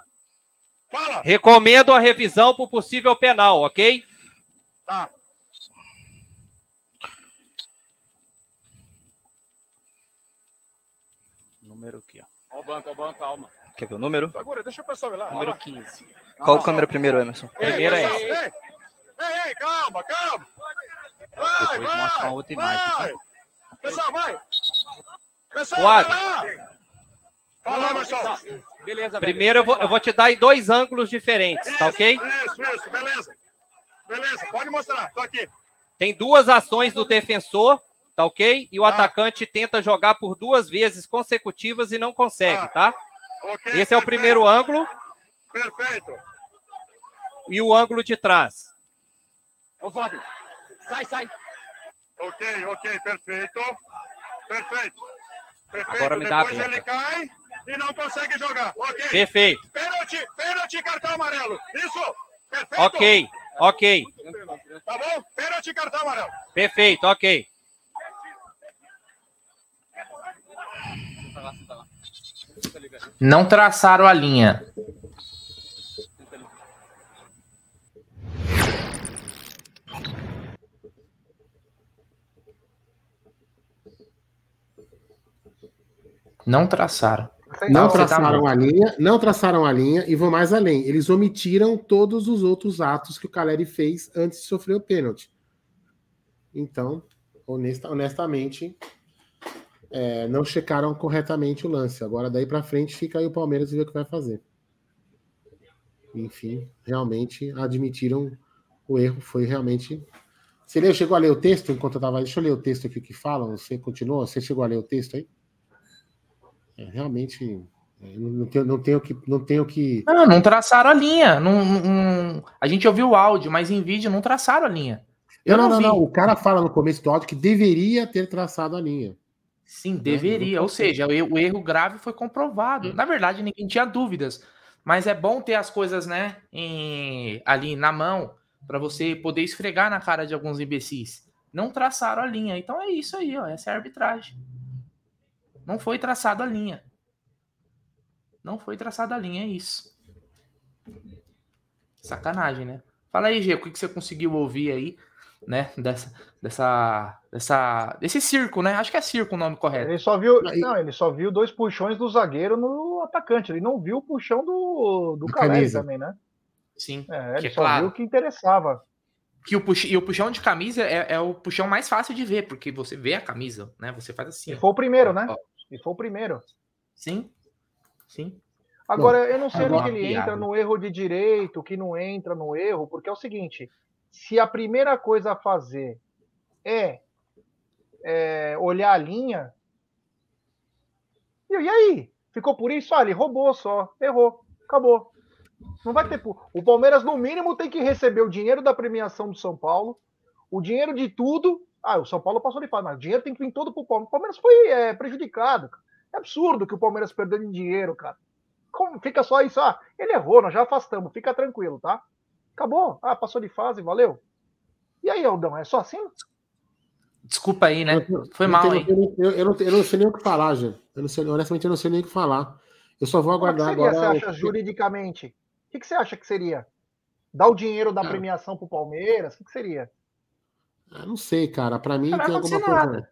Fala. Recomendo a revisão por possível penal, ok? Tá. Número aqui, ó. Ó o banco, ó o banco, calma. Quer ver o número? Segura, deixa o pessoal ir lá. Número Vai lá. 15. Qual câmera primeiro, Emerson? Primeiro é esse. Ei, ei, calma, calma. Vai, Depois mostra uma outra imagem, tá? vai. Pessoal, vai. Pessoal, Voado. vai lá. Fala, pessoal. Beleza, Primeiro eu vou, eu vou te dar em dois ângulos diferentes, tá ok? Isso, isso, beleza. Beleza, pode mostrar, tô aqui. Tem duas ações do defensor, tá ok? E o Tá. atacante tenta jogar por duas vezes consecutivas e não consegue, tá? Ok, Esse é o primeiro ângulo Perfeito. e o ângulo de trás. Ô, Fábio, sai, sai. Ok, ok, perfeito. Perfeito. Perfeito. Agora me dá a Depois aberta. ele cai e não consegue jogar. Ok. Perfeito. Pênalti, pênalti, cartão amarelo. Isso. Perfeito. Ok, ok. Tá bom? Pênalti, cartão amarelo. Perfeito, ok. Não traçaram a linha. Não traçaram. Não tá traçaram a linha, não traçaram a linha e vou mais além. Eles omitiram todos os outros atos que o Caleri fez antes de sofrer o pênalti. Então, honesta- honestamente, é, não checaram corretamente o lance. Agora, daí para frente, fica aí o Palmeiras e vê o que vai fazer. Enfim, realmente admitiram o erro. Foi realmente. Você leu, chegou a ler o texto enquanto eu estava. Deixa eu ler o texto aqui que falam. Você continuou? Você chegou a ler o texto aí? É, realmente, é, não, tenho, não tenho que, não tenho que. Não, não traçaram a linha. Não, não- a gente ouviu o áudio, mas em vídeo não traçaram a linha. Eu não, não, não. O cara fala no começo do áudio que deveria ter traçado a linha. Sim, deveria. Ou seja, o erro, o erro grave foi comprovado. Na verdade, ninguém tinha dúvidas. Mas é bom ter as coisas, né, em- ali na mão, para você poder esfregar na cara de alguns imbecis. Não traçaram a linha. Então é isso aí, ó. Essa é a arbitragem. Não foi traçada a linha. Não foi traçada a linha, é isso. Sacanagem, né? Fala aí, Gê, o que que você conseguiu ouvir aí, né? Dessa, dessa, dessa, desse circo, né? Acho que é circo o nome correto. Ele só viu. Aí- Não, ele só viu dois puxões do zagueiro no atacante. Ele não viu o puxão do, do camisa. também, né? Sim. É, Que ele é só claro. viu o que interessava. Que o pux... E o puxão de camisa é, é o puxão mais fácil de ver, porque você vê a camisa, né? Você faz assim. E ó. foi o primeiro, né? Ó, E foi o primeiro. Sim. Sim. Agora, eu não sei agora onde que ele piada. entra no erro de direito, que não entra no erro, porque é o seguinte: se a primeira coisa a fazer é, é, olhar a linha. E, e aí? Ficou por isso? Ah, ele roubou só. Errou. Acabou. Não vai ter. O Palmeiras, no mínimo, tem que receber o dinheiro da premiação do São Paulo, o dinheiro de tudo. Ah, o São Paulo passou de fase, mas o dinheiro tem que vir todo pro Palmeiras. O Palmeiras foi é, prejudicado. É absurdo que o Palmeiras perdeu em dinheiro, cara. Como fica só isso? Ah, ele errou, nós já afastamos, fica tranquilo, tá? Acabou. Ah, passou de fase, valeu. E aí, Aldão, é só assim? Desculpa aí, né? Foi mal, eu, hein? Eu, eu, não, eu não sei nem o que falar, já. Eu não sei, honestamente, eu não sei nem o que falar. Eu só vou aguardar Como é que seria, agora. Você acha, juridicamente? O que, que, você acha que seria? Dar o dinheiro da premiação pro Palmeiras? O que, que seria? Eu não sei, cara. Pra mim Não tem alguma coisa. nada.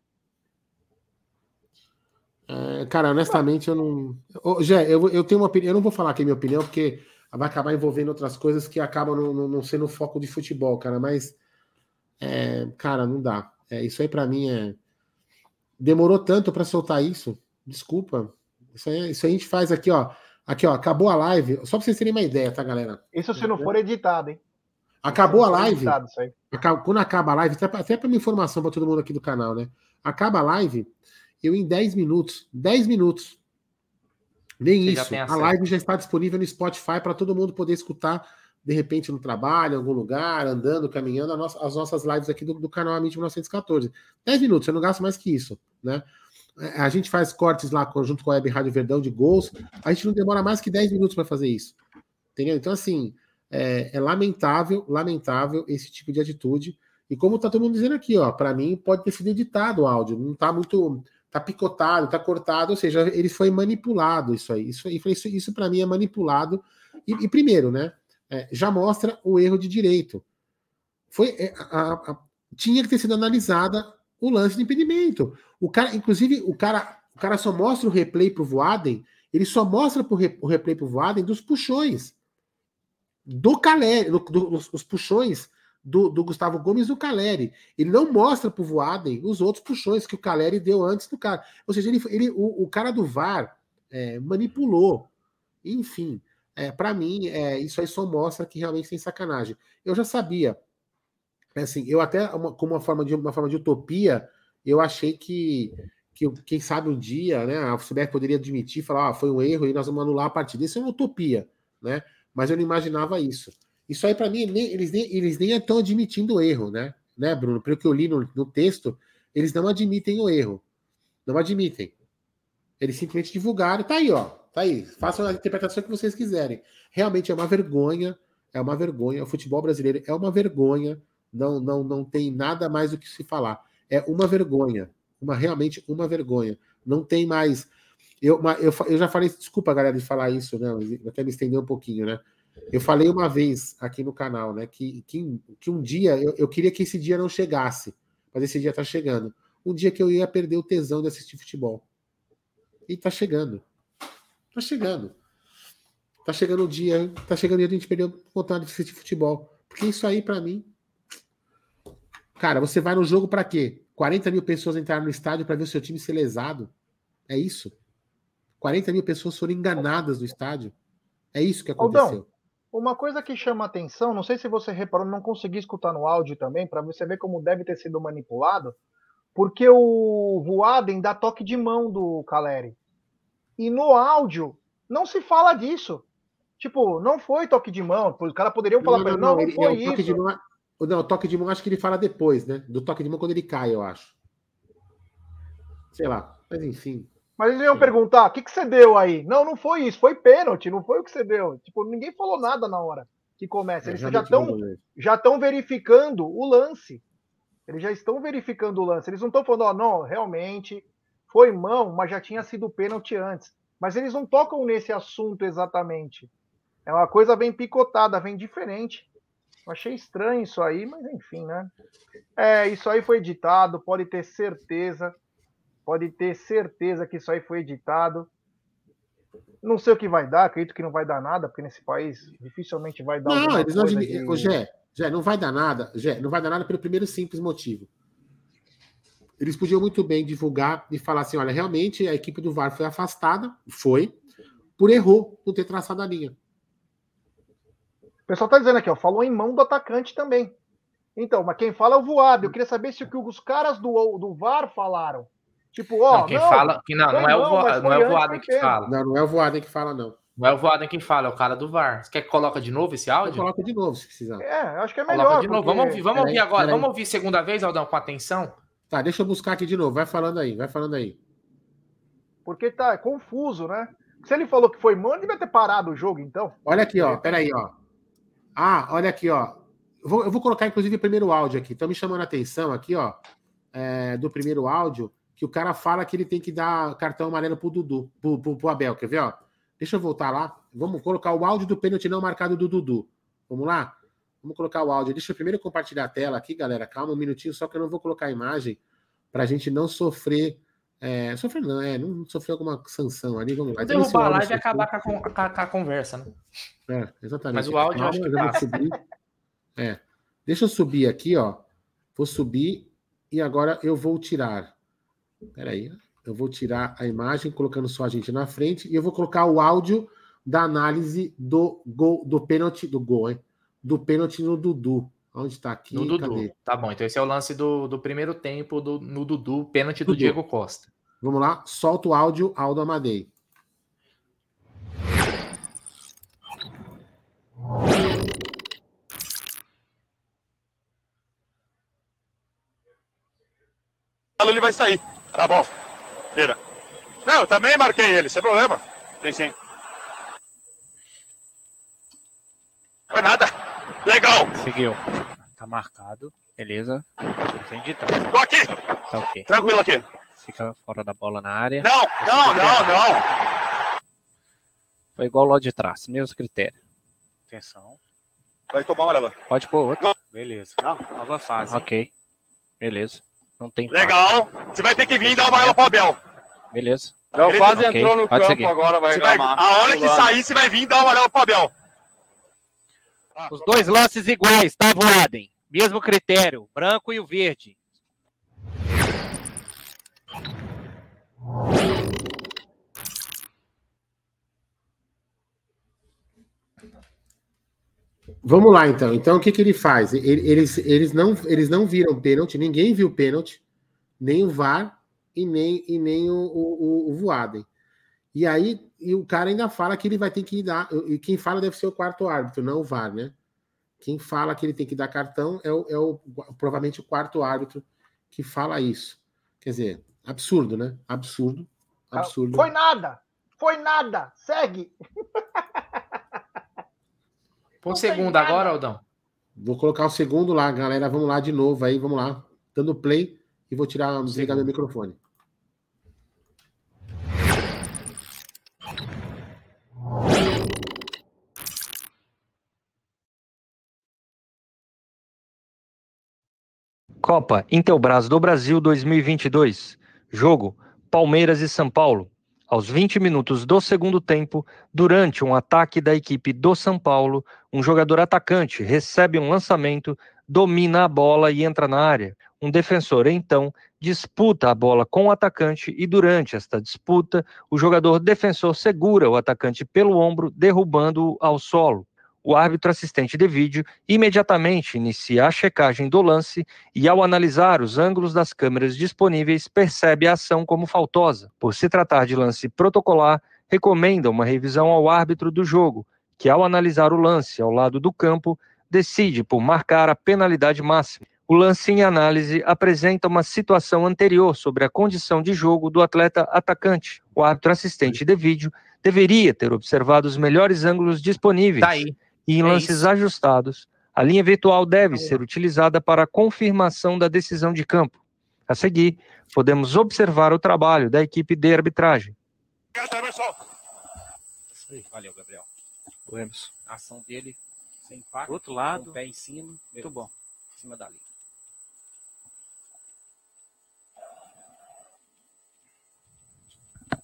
É, cara, honestamente, eu não. Ô, Jé, eu, eu tenho uma opinião. Eu não vou falar aqui a minha opinião, porque vai acabar envolvendo outras coisas que acabam não, não, não sendo foco de futebol, cara. Mas, é, cara, não dá. É, isso aí pra mim é. Demorou tanto pra soltar isso. Desculpa. Isso aí, isso aí a gente faz aqui, ó. Aqui, ó. Acabou a live. Só pra vocês terem uma ideia, tá, galera? Isso se não for editado, hein? Acabou a for live. quando acaba a live, até para minha informação para todo mundo aqui do canal, né? Acaba a live, eu em 10 minutos, 10 minutos, nem Você isso, a live já está disponível no Spotify para todo mundo poder escutar, de repente no trabalho, em algum lugar, andando, caminhando, a nossa- as nossas lives aqui do, do canal Amit 1914. 10 minutos, eu não gasto mais que isso, né? É, A gente faz cortes lá junto com a Web Rádio Verdão de gols, a gente não demora mais que 10 minutos para fazer isso. Entendeu? Então, assim, é, é lamentável, lamentável esse tipo de atitude. E como tá todo mundo dizendo aqui, ó, para mim pode ter sido editado o áudio, não tá muito, tá picotado, tá cortado, ou seja, ele foi manipulado isso aí. Isso, isso, isso para mim é manipulado. E, e primeiro, né, é, já mostra o erro de direito. Foi é, a- a- tinha que ter sido analisada o lance de impedimento. O cara, inclusive, o cara, o cara só mostra o replay pro Voaden, ele só mostra pro re- o replay pro Voaden dos puxões do Caleri, do- do- dos, dos puxões do, do Gustavo Gomes do Caleri. Ele não mostra pro Voaden os outros puxões que o Caleri deu antes do cara. Ou seja, ele, ele, o, o cara do VAR é, manipulou. Enfim, é, para mim, é, isso aí só mostra que realmente tem sacanagem. Eu já sabia. É Assim, eu até, uma, como uma forma, de, uma forma de utopia, eu achei que, que quem sabe um dia, né, a poderia admitir, falar, ah, foi um erro e nós vamos anular a partida. Isso é uma utopia, né? Mas eu não imaginava isso. Isso aí, para mim, nem- eles nem eles nem estão admitindo o erro, né? Né, Bruno? Pelo que eu li no, no texto, eles não admitem o erro. Não admitem. Eles simplesmente divulgaram. Tá aí, ó. Tá aí. Façam a interpretação que vocês quiserem. Realmente é uma vergonha. É uma vergonha. O futebol brasileiro é uma vergonha. Não, não, não tem nada mais do que se falar. É uma vergonha. Uma realmente uma vergonha. Não tem mais. Eu, eu, eu já falei, desculpa, galera, de falar isso, né? Até me estender um pouquinho, né? Eu falei uma vez aqui no canal, né? Que, que, que um dia eu, eu queria que esse dia não chegasse, mas esse dia tá chegando. Um dia que eu ia perder o tesão de assistir futebol. E tá chegando. Tá chegando. Tá chegando o dia, tá chegando o dia de a gente perder vontade de assistir futebol. Porque isso aí, pra mim. Cara, você vai no jogo pra quê? 40 mil pessoas entraram no estádio pra ver o seu time ser lesado. É isso. 40 mil pessoas foram enganadas no estádio. É isso que aconteceu. Aldão, uma coisa que chama atenção, não sei se você reparou, não consegui escutar no áudio também, para você ver como deve ter sido manipulado, porque o Voaden dá toque de mão do Caleri. E no áudio não se fala disso. Tipo, não foi toque de mão. Os caras poderiam falar para ele, não, não, ele- foi é, o toque isso. mão, não, o toque de mão acho que ele fala depois, né? Do toque de mão quando ele cai, eu acho. Sei lá, mas enfim. Mas eles iam Sim. perguntar, o que, que você deu aí? Não, não foi isso, foi pênalti, não foi o que você deu. Tipo, ninguém falou nada na hora que começa. É, Eles já estão já estão verificando o lance. Eles já estão verificando o lance. Eles não estão falando, ó, não, realmente foi mão, mas já tinha sido pênalti antes. Mas eles não tocam nesse assunto exatamente. É uma coisa bem picotada, bem diferente. Eu achei estranho isso aí, mas enfim, né? É, isso aí foi editado, pode ter certeza. Pode ter certeza que isso aí foi editado. Não sei o que vai dar, acredito que não vai dar nada, porque nesse país dificilmente vai dar Não, eles não admitem. de- Gé, Gé, não vai dar nada. Gé, não vai dar nada pelo primeiro simples motivo. Eles podiam muito bem divulgar e falar assim: olha, realmente a equipe do VAR foi afastada, foi, por erro não ter traçado a linha. O pessoal tá dizendo aqui, ó, falou em mão do atacante também. Então, mas quem fala é o voado. Eu queria saber se o que os caras do, do VAR falaram. Tipo, ó. não, quem fala. Que não, não é o, não, vo, mas não é o Voaden que fala. Não, não é o Voaden que fala, não. Não é o Voaden que fala, é o cara do VAR. Você quer que coloque de novo esse áudio? coloco de novo, se precisar. É, eu acho que é Coloca melhor. de novo. porque- Vamos ouvir, vamos Peraí, ouvir agora. peraí. Vamos ouvir segunda vez, Aldão, com atenção. Tá, deixa eu buscar aqui de novo. Vai falando aí, vai falando aí. Porque tá é confuso, né? Se ele falou que foi mão, ele devia ter parado o jogo, então. Olha aqui, ó. Peraí, ó. Ah, olha aqui, ó. Eu vou, eu vou colocar, inclusive, o primeiro áudio aqui. Estão me chamando a atenção aqui, ó. é, do primeiro áudio, que o cara fala que ele tem que dar cartão amarelo pro Dudu, pro, pro, pro Abel. Quer ver, ó? Deixa eu voltar lá. Vamos colocar o áudio do pênalti não marcado do Dudu. Vamos lá? Vamos colocar o áudio. Deixa eu primeiro compartilhar a tela aqui, galera. Calma um minutinho, só que eu não vou colocar a imagem pra gente não sofrer. É, sofrer não, é, não sofrer alguma sanção ali. Vamos lá. Derrubar a live e acabar com a, com a- com a conversa, né? É, exatamente. Mas o áudio eu acho que passa. subir. É. Deixa eu subir aqui, ó. Vou subir e agora eu vou tirar. Peraí. Eu vou tirar a imagem, colocando só a gente na frente, e eu vou colocar o áudio da análise do gol, do pênalti, do gol, hein? Do pênalti no Dudu. Onde tá aqui? No Dudu. Cadê? Tá bom, então esse é o lance do, do primeiro tempo do, no Dudu, pênalti do Dudu. Diego Costa. Vamos lá, solta o áudio, Aldo Amadei. ele vai sair. Tá bom. Vira. Não, eu também marquei ele, sem problema. Sim, sim. Foi nada. Legal. Seguiu. Tá marcado. Beleza. Sem de trás. Tô aqui. Tá ok. Tranquilo aqui. Fica fora da bola na área. Não, não, não, não. Foi igual lá de trás. Mesmo critério. Atenção. Vai tomar uma olhada. Pode pôr outro. Beleza. Nova fase. Ok. Beleza. Não tem. Legal. Você vai ter que vir dar uma ela pro Abel. Beleza. Não, quase entrou no campo agora, vai reclamar. A hora que sair, você vai vir dar uma olhada pro Abel. Os dois lances iguais, tá, Voaden? Mesmo critério. Branco e o verde. Vamos lá, então. Então, o que, que ele faz? Ele- Eles, eles, não, eles não viram pênalti, ninguém viu pênalti, nem o VAR e nem, e nem o, o, o- o Voaden. E aí, e o cara ainda fala que ele vai ter que dar. E quem fala deve ser o quarto árbitro, não o VAR, né? Quem fala que ele tem que dar cartão é o, é o provavelmente o quarto árbitro que fala isso. Quer dizer, absurdo, né? Absurdo. Absurdo. Foi nada! Foi nada! Segue! Põe tem segundo agora, Aldão. Vou colocar o segundo lá, galera. Vamos lá de novo aí, vamos lá. Dando play e vou tirar, desligar meu microfone. Copa Intelbras do Brasil 2022. Jogo: Palmeiras e São Paulo. Aos 20 minutos do segundo tempo, durante um ataque da equipe do São Paulo, um jogador atacante recebe um lançamento, domina a bola e entra na área. Um defensor, então, disputa a bola com o atacante e, durante esta disputa, o jogador defensor segura o atacante pelo ombro, derrubando-o ao solo. O árbitro assistente de vídeo imediatamente inicia a checagem do lance e, ao analisar os ângulos das câmeras disponíveis, percebe a ação como faltosa. Por se tratar de lance protocolar, recomenda uma revisão ao árbitro do jogo, que, ao analisar o lance ao lado do campo, decide por marcar a penalidade máxima. O lance em análise apresenta uma situação anterior sobre a condição de jogo do atleta atacante. O árbitro assistente de vídeo deveria ter observado os melhores ângulos disponíveis. Tá. E em É lances isso. ajustados, a linha virtual deve ser utilizada para a confirmação da decisão de campo. A seguir, podemos observar o trabalho da equipe de arbitragem. Valeu, Gabriel. O Emerson. A ação dele sem impacto. Outro com lado. o pé em cima. Muito bom. Em cima da linha.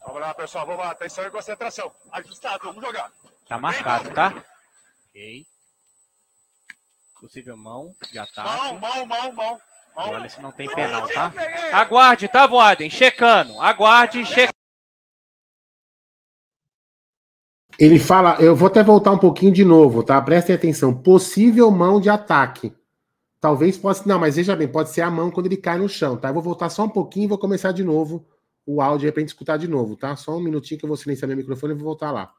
Vamos lá, pessoal. Vamos lá. Atenção e concentração. Ajustado. Vamos jogar. Tá marcado, tá? Ok. Possível mão de Mão, ataque. mão, mão, mão. Olha se não tem penal, tá? Aguarde, tá, Voaden? Checando. Aguarde, checando. Ele fala, eu vou até voltar um pouquinho de novo, tá? Prestem atenção. Possível mão de ataque. Talvez possa. Não, mas veja bem, pode ser a mão quando ele cai no chão, tá? Eu vou voltar só um pouquinho e vou começar de novo o áudio aí pra gente escutar de novo, tá? Só um minutinho que eu vou silenciar meu microfone e vou voltar lá.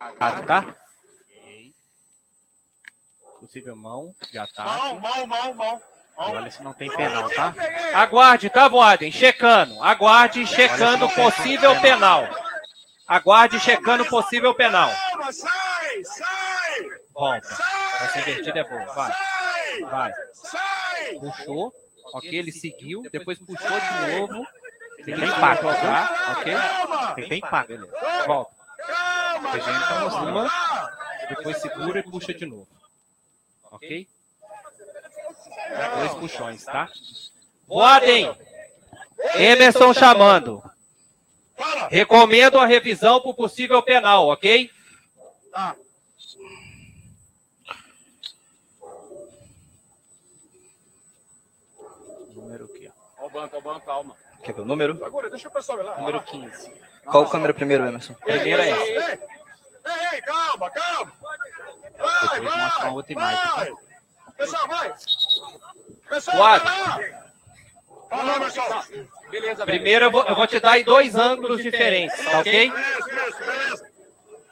Ah, tá? Possível mão, já tá. Mão, mão, mão, mão. Olha se não tem penal, tá? Aguarde, tá, Voaden? Checando. Aguarde, checando possível penal. Aguarde, checando possível penal. Sai, sai, Volta. Essa invertida é boa. Vai, vai. Puxou. Ok, ele seguiu. Depois puxou de novo. Tem impacto, tá? Ok? Tem impacto. Beleza. Volta. Calma. cima. Ah, Depois segura e puxa de novo. Ok? Dois puxões, tá? Voadem! Emerson chamando. Recomendo a revisão por possível penal, ok? Tá. Número aqui, ó. Ó o banco, ó o banco, calma. Quer ver o número? Agora, deixa o pessoal ir lá. Número 15. Qual câmera primeiro, Emerson? Primeira é essa. Ei, ei, calma, calma. Vai, Depois mostra uma vai, outra imagem, tá? vai. Pessoal, vai. Pessoal, Quatro. vai lá. Fala, pessoal. Beleza, Primeiro eu vou, eu vou te dar em dois ângulos diferentes, tá ok? Beleza, beleza, beleza.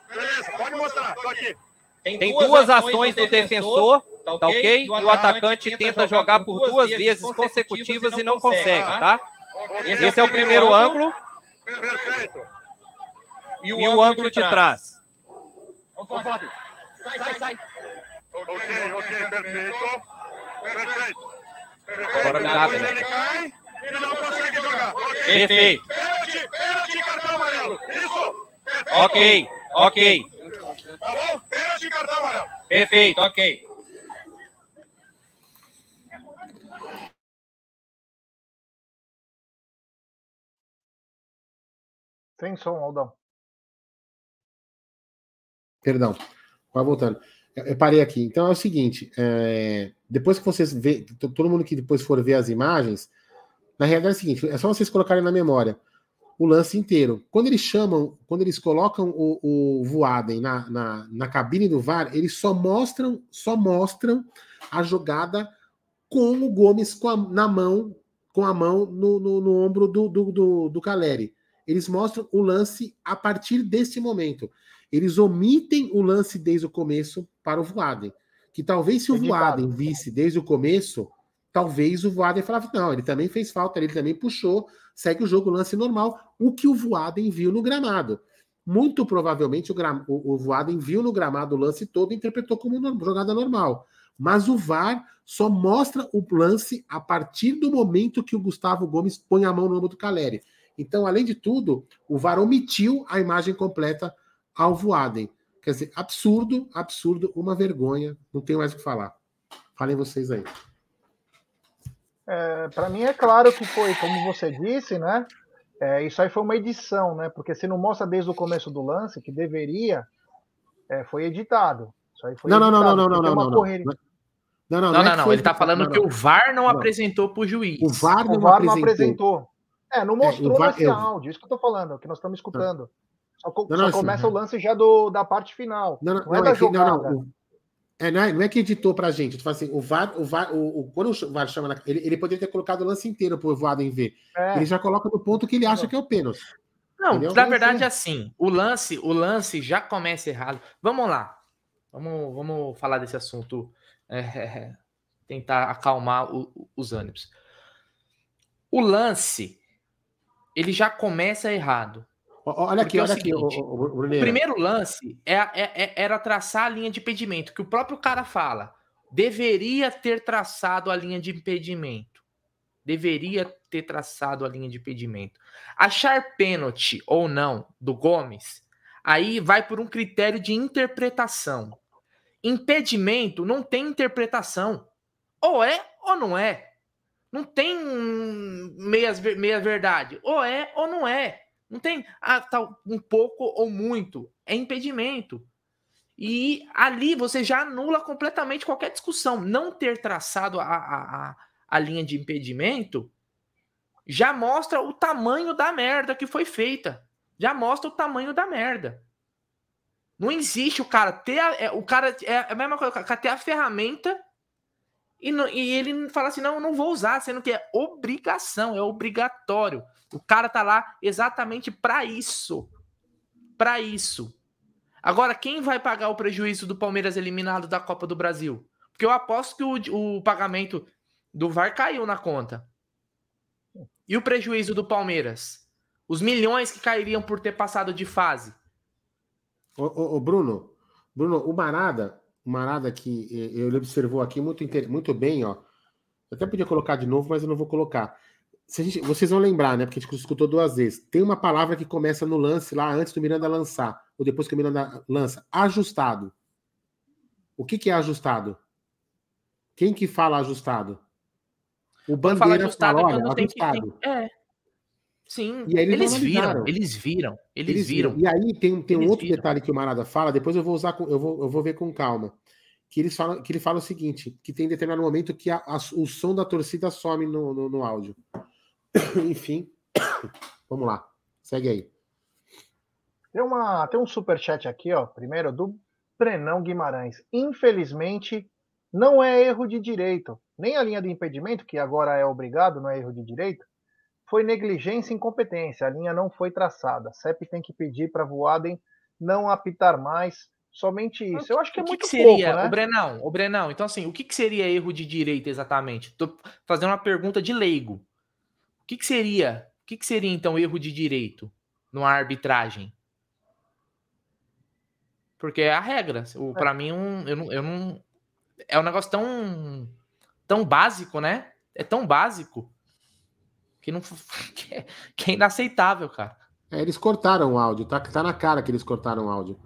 Beleza, pode mostrar, tô aqui. Tem duas ações do defensor, tá ok? E o atacante tenta jogar por duas vezes consecutivas e não consegue, tá? Esse é o primeiro ângulo Perfeito. e o ângulo de trás. Sai, sai, sai. Ok, ok, perfeito. Perfeito. Agora me dá, Depois Bené. ele cai e não consegue jogar. Perfeito. Pênalti, pênalti, cartão amarelo. Isso. Ok, ok. Tá bom? Pênalti, cartão amarelo. Perfeito, ok. Sem som, Aldão. Perdão, vai voltando. Eu parei aqui. Então é o seguinte: é, depois que vocês vê, to- todo mundo que depois for ver as imagens, na realidade é o seguinte: é só vocês colocarem na memória o lance inteiro. Quando eles chamam, quando eles colocam o, o Voaden na, na, na cabine do VAR, eles só mostram, só mostram a jogada com o Gomes com a- na mão, com a mão no, no, no ombro do, do, do, do Caleri. Eles mostram o lance a partir desse momento. Eles omitem o lance desde o começo para o Voaden. Que talvez se o Editado. Voaden visse desde o começo, talvez o Voaden falava, não, ele também fez falta, ele também puxou, segue o jogo, lance normal, o que o Voaden viu no gramado. Muito provavelmente o, o, o Voaden viu no gramado o lance todo e interpretou como no- jogada normal. Mas o VAR só mostra o lance a partir do momento que o Gustavo Gomes põe a mão no ombro do Caleri. Então, além de tudo, o VAR omitiu a imagem completa ao Voaden. Quer dizer, absurdo, absurdo, uma vergonha. Não tenho mais o que falar. Falem vocês aí. É, para mim é claro que foi, como você disse, né? É, isso aí foi uma edição, né? Porque se não mostra desde o começo do lance, que deveria, é, foi editado. Isso aí foi Não, não, não, editado, não, não, não, tem não, uma não. correria. Não, não, Não, é não, que não. foi Ele tá editado, falando não, que não. o VAR não Não. apresentou pro juiz. O VAR não, O VAR não apresentou. apresentou. É, não mostrou o VAR- nesse eu- áudio, isso que eu tô falando, que nós estamos escutando. Só, co- Não, só não, começa sim. o lance já do, da parte final. Não, não, Não é não, da é que, não, não, é, não, é, não é que editou pra gente. Tipo assim, o VAR, o VAR o, o- quando o VAR chama, na- ele, ele poderia ter colocado o lance inteiro pro Voaden ver. É, Ele já coloca no ponto que ele acha que é o pênalti. Não, Entendeu? na Não verdade, sei. assim, o lance, o lance já começa errado. Vamos lá. Vamos, vamos falar desse assunto. é, é, tentar acalmar o- os ânimos. O lance, ele já começa errado. Olha aqui, é o olha aqui, o, seguinte, o, o, primeiro lance é, é- é- era traçar a linha de impedimento, que o próprio cara fala. Deveria ter traçado a linha de impedimento. Deveria ter traçado a linha de impedimento. Achar pênalti ou não do Gomes, aí vai por um critério de interpretação. Impedimento não tem interpretação. Ou é ou não é. Não tem meias, meia verdade. Ou é ou não é. Não tem ah, tá um pouco ou muito. É impedimento. E ali você já anula completamente qualquer discussão. Não ter traçado a, a, a, linha de impedimento já mostra o tamanho da merda que foi feita. Já mostra o tamanho da merda. Não existe o cara ter a, é, o cara é a mesma coisa, o cara ter a ferramenta e, não, e ele fala assim: não, eu não vou usar, sendo que é obrigação, é obrigatório. O cara tá lá exatamente para isso. Para isso. Agora, quem vai pagar o prejuízo do Palmeiras eliminado da Copa do Brasil? Porque eu aposto que o, o pagamento do VAR caiu na conta. E o prejuízo do Palmeiras? Os milhões que cairiam por ter passado de fase. Ô, ô, ô Bruno, Bruno, o Marada, Marada que ele observou aqui muito, muito bem, ó. Eu até podia colocar de novo, mas eu não vou colocar. Gente, vocês vão lembrar, né? Porque a gente escutou duas vezes. Tem uma palavra que começa no lance lá antes do Miranda lançar, ou depois que o Miranda lança. Ajustado. O que, que é ajustado? Quem que fala ajustado? O Bandeira ajustado fala, olha, ajustado. Que, tem... É. Sim, eles, eles viram, eles viram, eles, eles viram. viram. E aí tem, tem um outro viram. detalhe que o Marada fala, depois eu vou usar, com, eu, vou, eu vou ver com calma. Que, eles falam, que ele fala o seguinte: que tem determinado momento que a, a, o som da torcida some no, no, no áudio. Enfim, vamos lá, segue aí. Tem, uma, tem um super chat aqui, ó, primeiro do Brenão Guimarães. Infelizmente, não é erro de direito, nem a linha de impedimento, que agora é obrigado, não é erro de direito, foi negligência e incompetência. A linha não foi traçada. A CEP tem que pedir para a Voaden não apitar mais. Somente isso. Eu acho que é muito que seria, pouco, né? o Brenão, o Brenão. Então assim, o que, que seria erro de direito exatamente? Tô fazendo uma pergunta de leigo. O que, que seria? O que, que seria então erro de direito numa arbitragem? Porque é a regra. É. Para mim, um, eu, não, eu não. É um negócio tão, tão básico, né? É tão básico que não que é, que é inaceitável, cara. É, eles cortaram o áudio, tá, tá na cara que eles cortaram o áudio.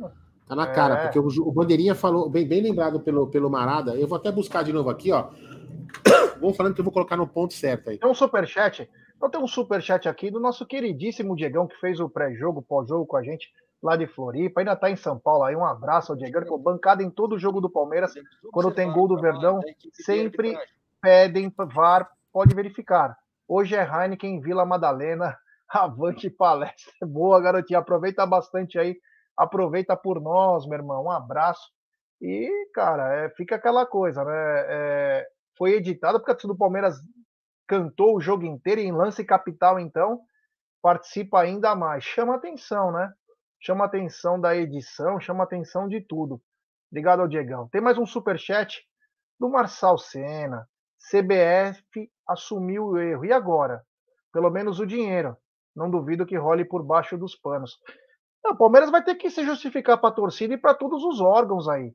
Tá na é. cara, porque o, o, Bandeirinha falou, bem, bem lembrado pelo, pelo Marada, eu vou até buscar de novo aqui, ó. Vou falando que eu vou colocar no ponto certo aí. Tem um superchat, então tem um superchat aqui do nosso queridíssimo Diegão, que fez o pré-jogo, pós-jogo com a gente lá de Floripa, ainda tá em São Paulo aí, um abraço ao Diegão, que bancada em todo jogo do Palmeiras, quando tem gol do Verdão, sempre pedem VAR, pode verificar. Hoje é Heineken Vila Madalena. Avante palestra. Boa, garotinha. Aproveita bastante aí. Aproveita por nós, meu irmão. Um abraço. E, cara, é, fica aquela coisa, né? É, foi editado porque a torcida do Palmeiras cantou o jogo inteiro em lance capital, então participa ainda mais. Chama atenção, né? Chama atenção da edição, chama atenção de tudo. Obrigado ao Diegão. Tem mais um super chat do Marçal Sena. CBF assumiu o erro. E agora? Pelo menos o dinheiro. Não duvido que role por baixo dos panos. o Palmeiras vai ter que se justificar para a torcida e para todos os órgãos aí.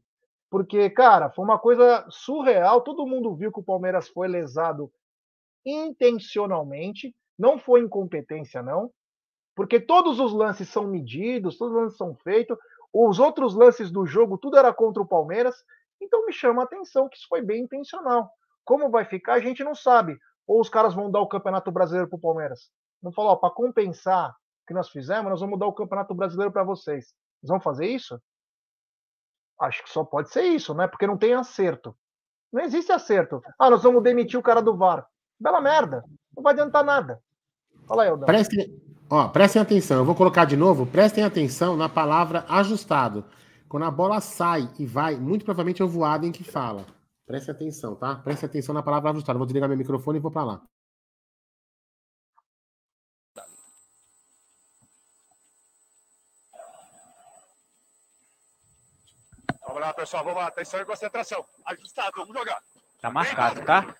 Porque, cara, foi uma coisa surreal. Todo mundo viu que o Palmeiras foi lesado intencionalmente. Não foi incompetência, não. Porque todos os lances são medidos, todos os lances são feitos. Os outros lances do jogo, tudo era contra o Palmeiras. Então me chama a atenção que isso foi bem intencional. Como vai ficar, a gente não sabe. Ou os caras vão dar o Campeonato Brasileiro para o Palmeiras. Não falou, para compensar o que nós fizemos, nós vamos dar o Campeonato Brasileiro para vocês. Eles vão fazer isso? Acho que só pode ser isso, né? Porque não tem acerto. Não existe acerto. Ah, nós vamos demitir o cara do VAR. Bela merda. Não vai adiantar nada. Fala aí. Prestem, ó, prestem atenção. Eu vou colocar de novo. Prestem atenção na palavra ajustado. Quando a bola sai e vai, muito provavelmente é o voado em que fala. Preste atenção, tá? Preste atenção na palavra ajustada. Vou desligar meu microfone e vou para lá. Vamos lá, pessoal. Vamos lá. Atenção e concentração. Ajustado. Vamos jogar. Tá marcado, tá?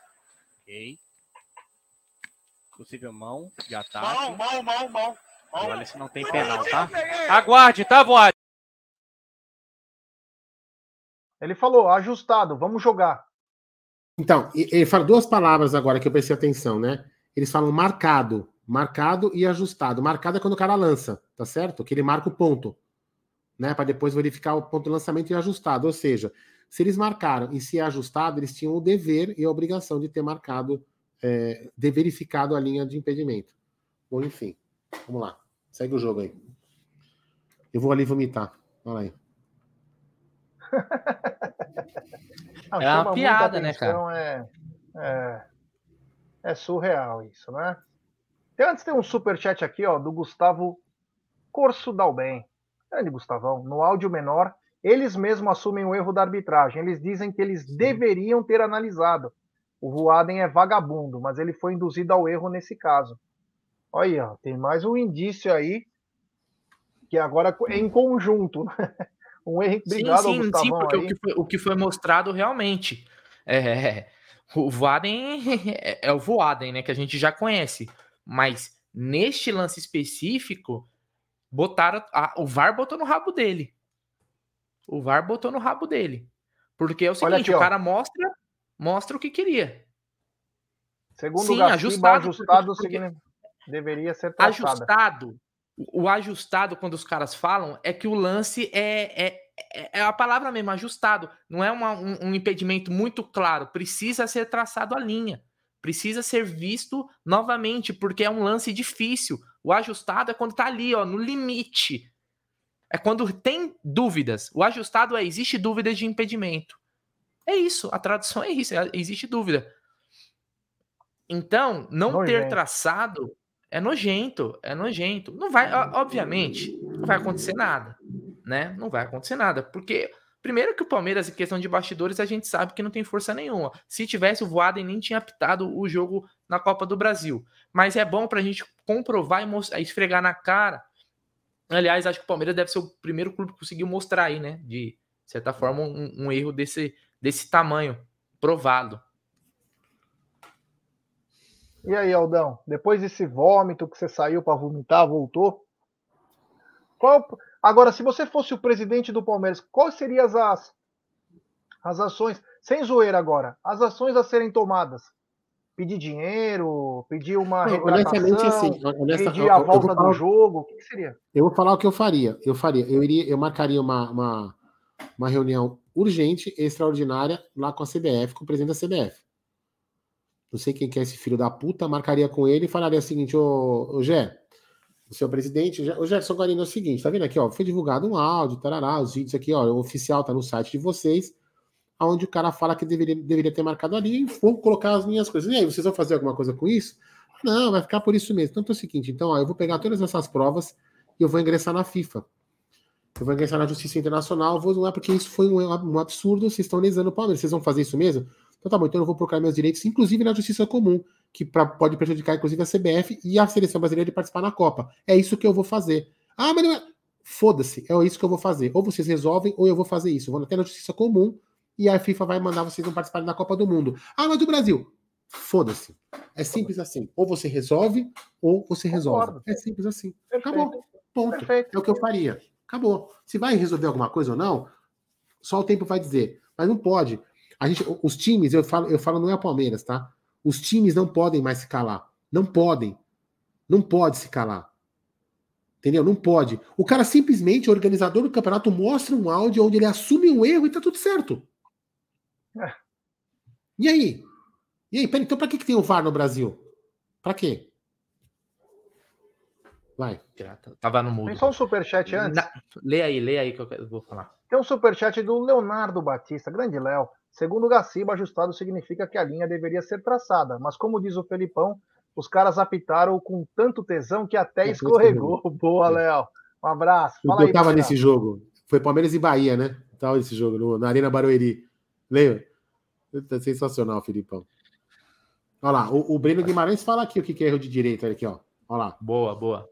Ok. Possível mão de ataque. Mão, mão, mão, mão. Olha se não tem penal, tá? Aguarde, tá, Voad? Ele falou, ajustado, vamos jogar. Então, ele fala duas palavras agora que eu prestei atenção, né? Eles falam marcado, marcado e ajustado. Marcado é quando o cara lança, tá certo? Que ele marca o ponto, né? Para depois verificar o ponto de lançamento e ajustado. Ou seja, se eles marcaram e se é ajustado, eles tinham o dever e a obrigação de ter marcado, é, de verificado a linha de impedimento. Bom, enfim, vamos lá. Segue o jogo aí. Eu vou ali vomitar. Olha aí. Não, é uma piada, né, cara? É, é, é, surreal isso, né? E antes tem um super chat aqui, ó, do Gustavo Corso Dalben. Grande Gustavão, no áudio menor, eles mesmos assumem o erro da arbitragem. Eles dizem que eles deveriam ter analisado. O Voaden é vagabundo, mas ele foi induzido ao erro nesse caso. Olha, tem mais um indício aí que agora é em conjunto. Um erro. Obrigado, sim, sim, Gustavão, sim, porque o que, foi, o que foi mostrado realmente é o Voaden é, é o Voaden, né, que a gente já conhece, mas neste lance específico botaram a- o VAR botou no rabo dele. O VAR botou no rabo dele. Porque é o seguinte, aqui, o ó. cara mostra mostra o que queria. Segundo Sim, o Gaciba, ajustado, ajustado, porque- porque- deveria ser ajustado. O ajustado, quando os caras falam, é que o lance é, é, é- é a palavra mesmo, ajustado. Não é uma- um, um impedimento muito claro. Precisa ser traçado a linha. Precisa ser visto novamente, porque é um lance difícil. O ajustado é quando tá ali, ó, no limite. É quando tem dúvidas. O ajustado é existe dúvida de impedimento. É isso. A tradução é isso. é- existe dúvida. Então, não ter Nojento. traçado é nojento, é nojento. Não vai, obviamente, não vai acontecer nada, né? Não vai acontecer nada, porque primeiro que o Palmeiras, em questão de bastidores, a gente sabe que não tem força nenhuma. Se tivesse o Voaden nem tinha apitado o jogo na Copa do Brasil. Mas é bom pra gente comprovar e mostrar, esfregar na cara. Aliás, acho que o Palmeiras deve ser o primeiro clube que conseguiu mostrar aí, né? De certa forma, um, um erro desse, desse tamanho, provado. E aí, Aldão, depois desse vômito que você saiu para vomitar, voltou? Qual- Agora, se você fosse o presidente do Palmeiras, quais seriam as, as ações, sem zoeira agora, as ações a serem tomadas? Pedir dinheiro, pedir uma Não, honestamente, assim, honesta- pedir a volta falar- do jogo, o que, que seria? Eu vou falar o que eu faria. Eu faria. Eu iria, eu marcaria uma, uma, uma reunião urgente, extraordinária, lá com a CBF, com o presidente da CBF. Não sei quem que é esse filho da puta, marcaria com ele e falaria o seguinte, ô, ô Gé, o seu presidente, o Gerson Guarino é o seguinte, tá vendo aqui, ó, foi divulgado um áudio, tarará, os vídeos aqui, ó, o oficial tá no site de vocês, onde o cara fala que deveria, deveria ter marcado ali e vou colocar as minhas coisas. E aí, vocês vão fazer alguma coisa com isso? Não, vai ficar por isso mesmo. Então é o seguinte, então, ó, eu vou pegar todas essas provas e eu vou ingressar na FIFA. Eu vou ingressar na Justiça Internacional, vou, é porque isso foi um, um absurdo, vocês estão lesando o Palmeiras, vocês vão fazer isso mesmo? Então tá bom, então eu vou procurar meus direitos, inclusive na Justiça Comum, que pra- pode prejudicar inclusive a CBF e a Seleção Brasileira de participar na Copa. É isso que eu vou fazer. Ah, mas não é... Foda-se, é isso que eu vou fazer. Ou vocês resolvem, ou eu vou fazer isso. Eu vou até na Justiça Comum e a FIFA vai mandar vocês não participarem da Copa do Mundo. Ah, mas do Brasil. Foda-se. É simples assim. Ou você resolve, ou você resolve. Concordo. É simples assim. Perfeito. Acabou. Ponto. Perfeito. É o que eu faria. Acabou. Se vai resolver alguma coisa ou não, só o tempo vai dizer. Mas não pode. A gente, os times, eu falo, eu falo, não é a Palmeiras, tá? Os times não podem mais se calar. Não podem. Não pode se calar. Entendeu? Não pode. O cara simplesmente, o organizador do campeonato, mostra um áudio onde ele assume um erro e tá tudo certo. É. E aí? E aí? Peraí, então pra que, que tem o VAR no Brasil? Pra quê? Vai. Tava no mudo. Tem só um superchat antes? Na- Lê aí, lê aí que eu vou falar. Tem um superchat do Leonardo Batista, grande Léo. Segundo o Gaciba, ajustado significa que a linha deveria ser traçada, mas como diz o Felipão, os caras apitaram com tanto tesão que até É, escorregou. Boa, É. Léo. Um abraço. Fala eu aí, tava Batista. nesse jogo. Foi Palmeiras e Bahia, né? Tava nesse jogo, no- na Arena Barueri. Lembra? Tá sensacional, Filipão. Olha lá, o, o Breno Guimarães fala aqui o que que é erro de direito. Olha aqui, ó. Olha lá. Boa, boa.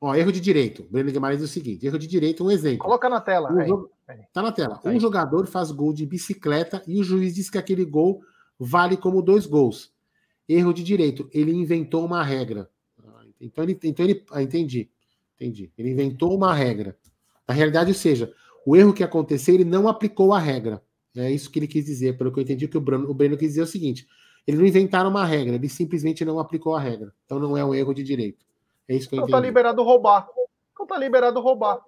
Ó, erro de direito. Breno Guimarães diz o seguinte: erro de direito, um exemplo. Coloca na tela. Um jogo- Tá na tela. Aí. Um jogador faz gol de bicicleta e o juiz diz que aquele gol vale como dois gols. Erro de direito. Ele inventou uma regra. Ah, Então ele, então ele, ah, entendi, entendi. Ele inventou uma regra. Na realidade, ou seja, o erro que aconteceu, ele não aplicou a regra. É isso que ele quis dizer. Pelo que eu entendi, que o Breno, o Breno quis dizer é o seguinte: ele não inventaram uma regra, ele simplesmente não aplicou a regra. Então não é um erro de direito. É isso que eu Então tá entendi. liberado roubar. Então tá liberado roubar,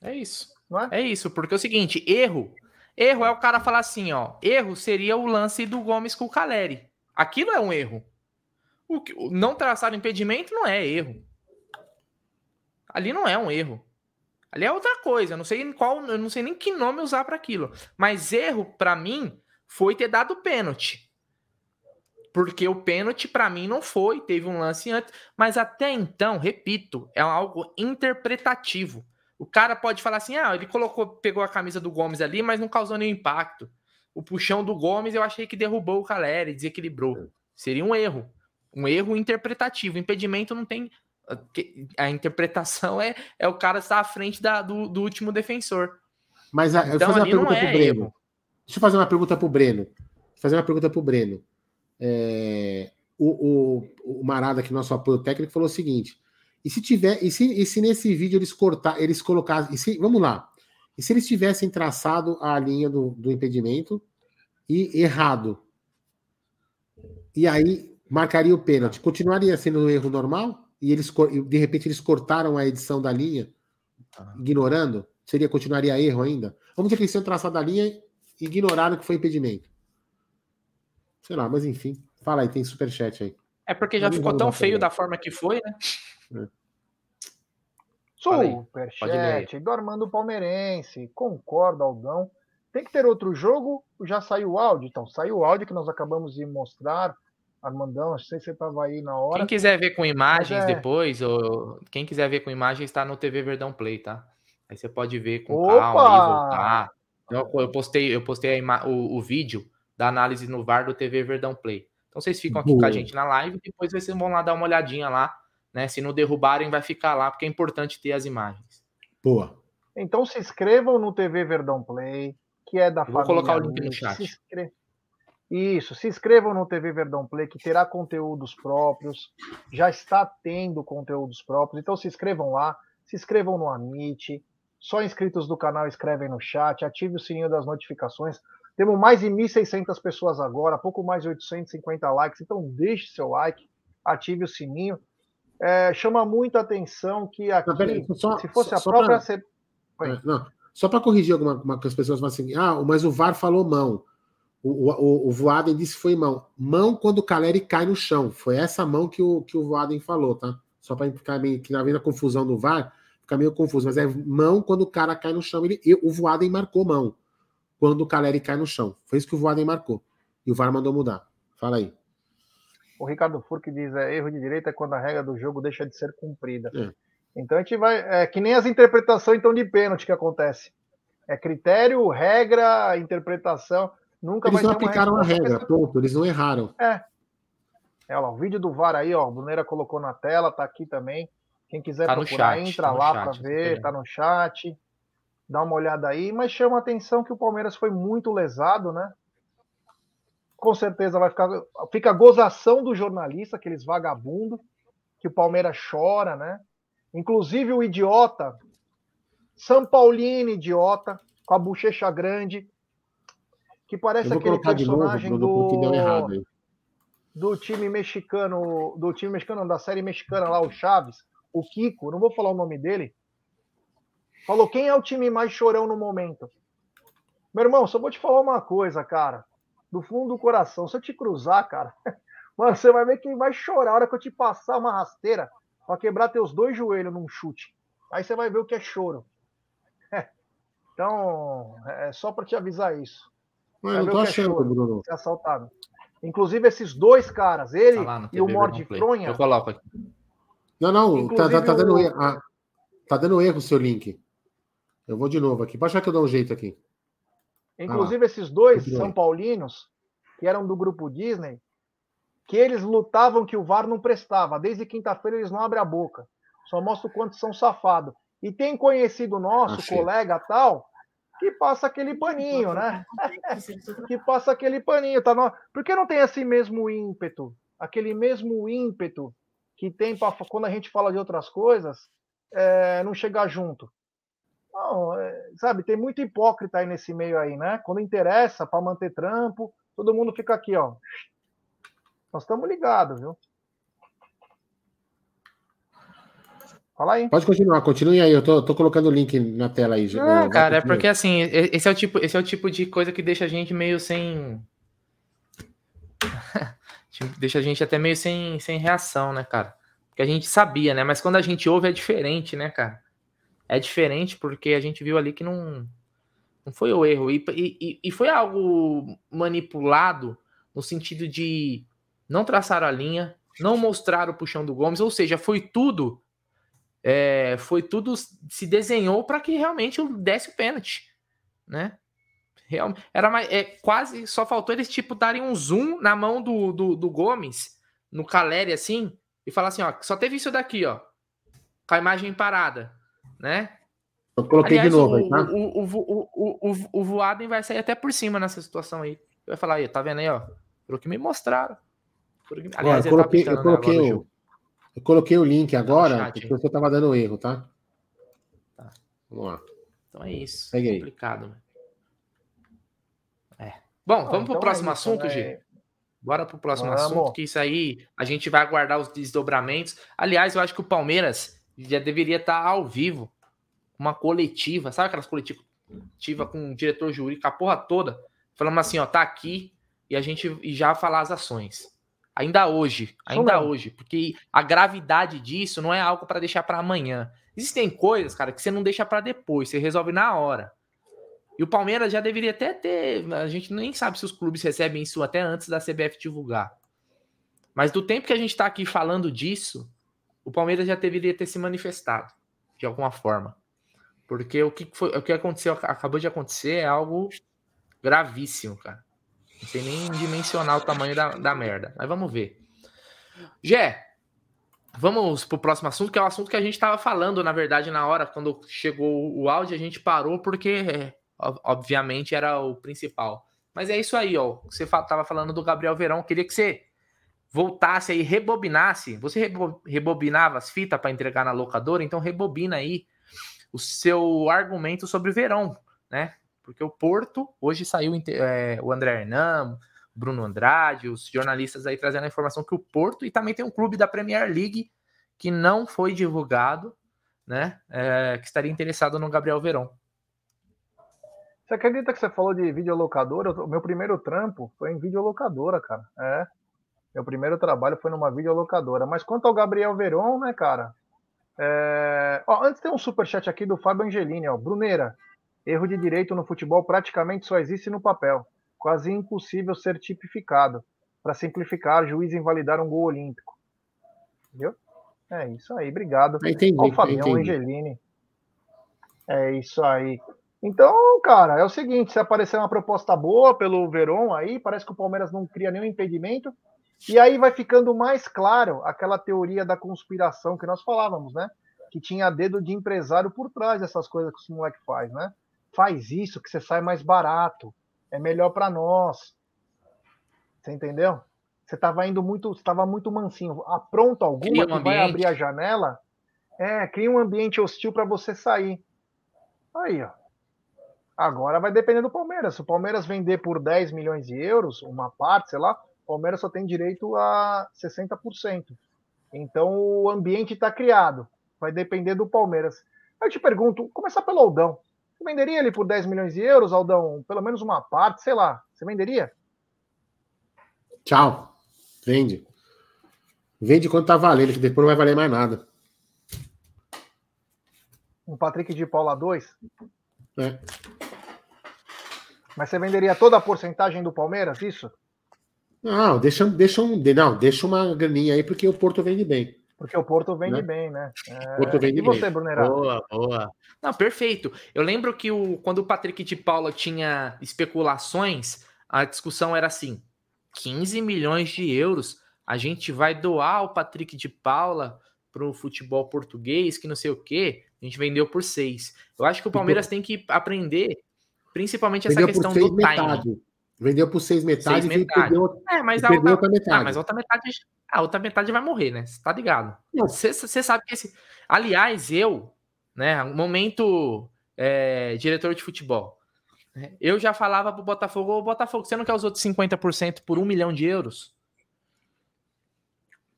É isso. não é? É isso, porque é o seguinte, erro. Erro é o cara falar assim, ó. Erro seria o lance do Gomes com o Caleri. Aquilo é um erro. O que, o não traçar impedimento não é erro. Ali não é um erro. Ali é outra coisa. Eu não sei em qual, eu não sei nem que nome usar para aquilo. Mas erro, para mim, foi ter dado pênalti. Porque o pênalti, para mim, não foi. Teve um lance antes. Mas até então, repito, é algo interpretativo. O cara pode falar assim: ah, ele colocou, pegou a camisa do Gomes ali, mas não causou nenhum impacto. O puxão do Gomes eu achei que derrubou o Caleri, desequilibrou. Seria um erro. Um erro interpretativo. Impedimento não tem. A interpretação é, é o cara estar à frente da, do, do último defensor. Mas a, eu Então, vou fazer uma pergunta é pro Breno. erro. Deixa eu fazer uma pergunta pro Breno. Vou fazer uma pergunta pro Breno. É, o, o, o Marada, que é nosso apoio técnico, falou o seguinte: e se tiver, e se, e se nesse vídeo eles cortar, eles colocassem, e se- vamos lá, e se eles tivessem traçado a linha do, do impedimento e errado, e aí marcaria o pênalti, continuaria sendo um erro normal? E eles de repente eles cortaram a edição da linha, ignorando? Seria continuaria erro ainda? Vamos dizer que eles tinham traçado a linha e ignoraram que foi impedimento. Sei lá, mas enfim. Fala aí, tem superchat aí. É porque já ficou tão feio da forma que foi, né? Pode Superchat do Armando Palmeirense. Concordo, Aldão. Tem que ter outro jogo? Já saiu o áudio? Então, saiu o áudio que nós acabamos de mostrar. Armandão, não sei se você estava aí na hora. Quem quiser ver com imagens é- depois, ou quem quiser ver com imagens, está no TV Verdão Play, tá? Aí você pode ver com Opa! calma e voltar. Eu, eu postei, eu postei a ima- o, o vídeo da análise no VAR do TV Verdão Play. Então vocês ficam aqui com Boa. a gente na live, depois vocês vão lá dar uma olhadinha lá, né? Se não derrubarem, vai ficar lá, porque é importante ter as imagens. Boa. Então se inscrevam no TV Verdão Play, que é da Eu vou família colocar o link no chat. Se inscre- Isso, se inscrevam no TV Verdão Play, que terá conteúdos próprios, já está tendo conteúdos próprios, então se inscrevam lá, se inscrevam no Amit, só inscritos do canal escrevem no chat, ative o sininho das notificações. Temos mais de 1.600 pessoas agora, pouco mais de 850 likes, então deixe seu like, ative o sininho. É, chama muita atenção que aqui, Não, peraí, só- se fosse só- a só própria... pra-. É, não, só para corrigir alguma uma, que as pessoas falam assim, ah, mas o VAR falou mão. O, o, o Voaden disse que foi mão. Mão quando o Caleri cai no chão. Foi essa mão que o, que o Voaden falou, tá? Só para ficar meio que na vez da confusão do VAR, fica meio confuso. Mas é mão quando o cara cai no chão. Ele, o Voaden marcou mão quando o Caleri cai no chão. Foi isso que o Voaden marcou. E o VAR mandou mudar. Fala aí. O Ricardo Furque diz: é, erro de direita é quando a regra do jogo deixa de ser cumprida. É. Então a gente vai. É que nem as interpretações então de pênalti que acontece. É critério, regra, interpretação. Nunca Eles vai não ter uma aplicaram a regra, ponto. Eles não erraram. É, olha lá, o vídeo do VAR aí, ó, o Bruneira colocou na tela, tá aqui também. Quem quiser Tá procurar, chat, entra tá no lá para ver, tá no chat. Dá uma olhada aí, mas chama a atenção que o Palmeiras foi muito lesado, né? Com certeza vai ficar. Fica a gozação do jornalista, aqueles vagabundos, que o Palmeiras chora, né? Inclusive o idiota, São Paulino idiota, com a bochecha grande, que parece aquele novo, personagem Bruno, deu do do time mexicano, do time mexicano, não, da série mexicana lá, o Chaves, o Kiko, não vou falar o nome dele, falou quem é o time mais chorão no momento. Meu irmão, só vou te falar uma coisa, cara, do fundo do coração, se eu te cruzar, cara, mano, você vai ver quem vai chorar a hora que eu te passar uma rasteira pra quebrar teus dois joelhos num chute. Aí você vai ver o que é choro. Então, é só pra te avisar isso. Eu tô é achando, choro. Bruno. Ser assaltado. Inclusive, esses dois caras, ele Tá e o TV Morde Verdão Play. Fronha, Eu coloco aqui. Não, não, tá, tá, tá dando o- erro. ah, tá dando erro o seu link. Eu vou de novo aqui. Pode achar que eu dou um jeito aqui. Inclusive, esses dois. São Paulinos, que eram do grupo Disney, que eles lutavam que o VAR não prestava. Desde quinta-feira eles não abrem a boca. Só mostra o quanto são safados. E tem conhecido nosso, Achei. colega tal, que passa aquele paninho, né? que passa aquele paninho. Tá no... Por que não tem esse mesmo ímpeto? Aquele mesmo ímpeto que tem pra, quando a gente fala de outras coisas, é, não chegar junto. Não, é, sabe, tem muito hipócrita aí nesse meio aí, né? Quando interessa para manter trampo, todo mundo fica aqui, ó. Nós estamos ligados, viu? Fala aí. Pode continuar, continue aí. Eu tô, tô colocando o link na tela aí. Não, cara, é porque assim, esse é o tipo, esse é o tipo de coisa que deixa a gente meio sem. Tipo, deixa a gente até meio sem, sem reação, né, cara? Porque a gente sabia, né? Mas quando a gente ouve é diferente, né, cara? É diferente porque a gente viu ali que não, não foi o erro. E, e, e foi algo manipulado no sentido de não traçaram a linha, não mostraram o puxão do Gomes, ou seja, foi tudo é, foi tudo se desenhou para que realmente desse o pênalti, né? Real, era mais, é, quase só faltou eles tipo darem um zoom na mão do, do, do Gomes, no Caleri assim, e falar assim, ó, só teve isso daqui, ó, com a imagem parada, né? Eu coloquei Aliás, de novo o, aí, tá? o, o, o, o, o, o Voaden vai sair até por cima nessa situação aí. Vai falar aí, tá vendo aí, ó? Pelo que me mostraram. Que... Aliás, eu ele tá coloquei, eu apitando coloquei o jogo. eu coloquei o link agora, chat, porque você tava dando erro, tá? Tá. Vamos lá. Então é isso. Segue aí. Complicado, né? É. Bom, Ah, vamos então pro próximo é isso, assunto, né? G? Bora pro próximo Vamos. assunto, que isso aí a gente vai aguardar os desdobramentos. Aliás, eu acho que o Palmeiras já deveria estar ao vivo, uma coletiva, sabe aquelas coletivas com o diretor jurídico, a porra toda, falando assim, ó, tá aqui e a gente e já falar as ações. Ainda hoje, ainda mesmo. hoje, porque a gravidade disso não é algo para deixar para amanhã. Existem coisas, cara, que você não deixa para depois, você resolve na hora. E o Palmeiras já deveria até ter. A gente nem sabe se os clubes recebem isso até antes da CBF divulgar. Mas do tempo que a gente está aqui falando disso, o Palmeiras já deveria ter se manifestado de alguma forma. Porque o que, foi, o que aconteceu, acabou de acontecer é algo gravíssimo, cara. Não sei nem dimensionar o tamanho da, da merda. Mas vamos ver. Gé, vamos pro próximo assunto, que é o assunto que a gente estava falando, na verdade, na hora, quando chegou o áudio, a gente parou, porque, é, ob- obviamente, era o principal. Mas é isso aí, ó. Você tava falando do Gabriel Verão, queria que você voltasse aí, rebobinasse. Você rebo- rebobinava as fitas para entregar na locadora, então rebobina aí o seu argumento sobre o Verão, né? Porque o Porto, hoje saiu é, o André Hernan, Bruno Andrade, os jornalistas aí trazendo a informação que o Porto e também tem um clube da Premier League que não foi divulgado, né? é, que estaria interessado no Gabriel Verão. Você acredita que você falou de videolocadora? O meu primeiro trampo foi em videolocadora, cara. É. Meu primeiro trabalho foi numa videolocadora. Mas quanto ao Gabriel Veron, né, cara? É... Ó, antes tem um superchat aqui do Fábio Angelini, ó. Bruneira, erro de direito no futebol praticamente só existe no papel. Quase impossível ser tipificado. Para simplificar, juiz invalidar um gol olímpico. Viu? É isso aí, obrigado. Entendi, Ó, o eu Fabião entendi. Angelini. É isso aí. Então, cara, é o seguinte: se aparecer uma proposta boa pelo Veron aí, parece que o Palmeiras não cria nenhum impedimento. E aí vai ficando mais claro aquela teoria da conspiração que nós falávamos, né? Que tinha dedo de empresário por trás dessas coisas que esse moleque faz, né? Faz isso que você sai mais barato. É melhor para nós. Você entendeu? Você tava indo muito, estava muito mansinho. Apronta alguma um que vai abrir a janela, é, cria um ambiente hostil para você sair. Aí, ó. Agora vai depender do Palmeiras. Se o Palmeiras vender por 10 milhões de euros, uma parte, sei lá, o Palmeiras só tem direito a 60%. Então o ambiente está criado. Vai depender do Palmeiras. Eu te pergunto, começar pelo Aldão. Você venderia ele por 10 milhões de euros, Aldão? Pelo menos uma parte, sei lá. Você venderia? Tchau. Vende. Vende quanto tá valendo, que depois não vai valer mais nada. Um Patrick de Paula 2? É. Mas você venderia toda a porcentagem do Palmeiras, isso? Não, deixa, deixa um. Não, deixa uma graninha aí, porque o Porto vende bem. Porque o Porto vende Né? bem, né? É... Porto vende E você, bem. Brunerá? Boa, boa. Não, perfeito. Eu lembro que o, quando o Patrick de Paula tinha especulações, a discussão era assim: 15 milhões de euros, a gente vai doar o Patrick de Paula para o futebol português, que não sei o quê. A gente vendeu por 6. Eu acho que o Palmeiras tem que aprender, principalmente essa Vendeu por questão seis do timing. Vendeu por seis metades Seis e metade. perdeu, É, mas e a outra, outra metade. ah, mas a outra metade, a outra metade vai morrer, né? Você tá ligado? Você sabe que esse. Aliás, eu, né, momento é, diretor de futebol, né, eu já falava pro Botafogo: Ô Botafogo, você não quer os outros 50% por um milhão de euros?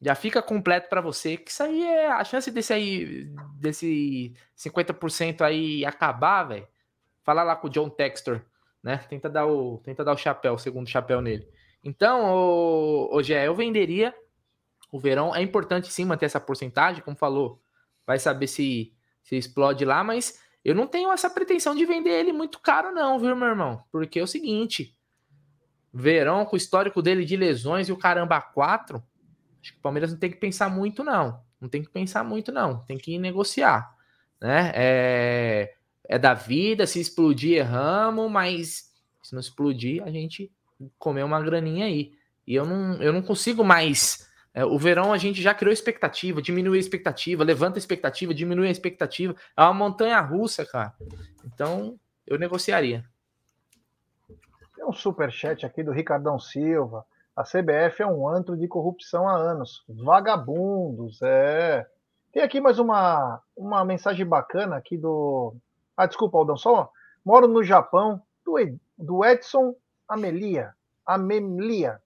Já fica completo pra você, que isso aí é a chance desse aí, desse 50% aí acabar, velho. Fala lá com o John Textor, né? Tenta dar o, tenta dar o chapéu, o segundo chapéu nele. Então, ô Gé, eu venderia o verão. É importante sim manter essa porcentagem, como falou. Vai saber se, se explode lá, mas eu não tenho essa pretensão de vender ele muito caro, não, viu, meu irmão? Porque é o seguinte: Verão, com o histórico dele de lesões e o caramba 4, acho que o Palmeiras não tem que pensar muito, não. Não tem que pensar muito, não. Tem que negociar. Né? É, é da vida, se explodir, erramos, mas se não explodir, a gente comeu uma graninha aí. E eu não, eu não consigo mais. É, o verão a gente já criou expectativa, diminui a expectativa, levanta a expectativa, diminui a expectativa. É uma montanha russa, cara. Então, eu negociaria. Tem um super chat aqui do Ricardão Silva. A CBF é um antro de corrupção há anos. Vagabundos, é. Tem aqui mais uma, uma mensagem bacana aqui do. Ah, desculpa, Aldão, só. Moro no Japão, do, Ed, do Edson Amelia. Amelia.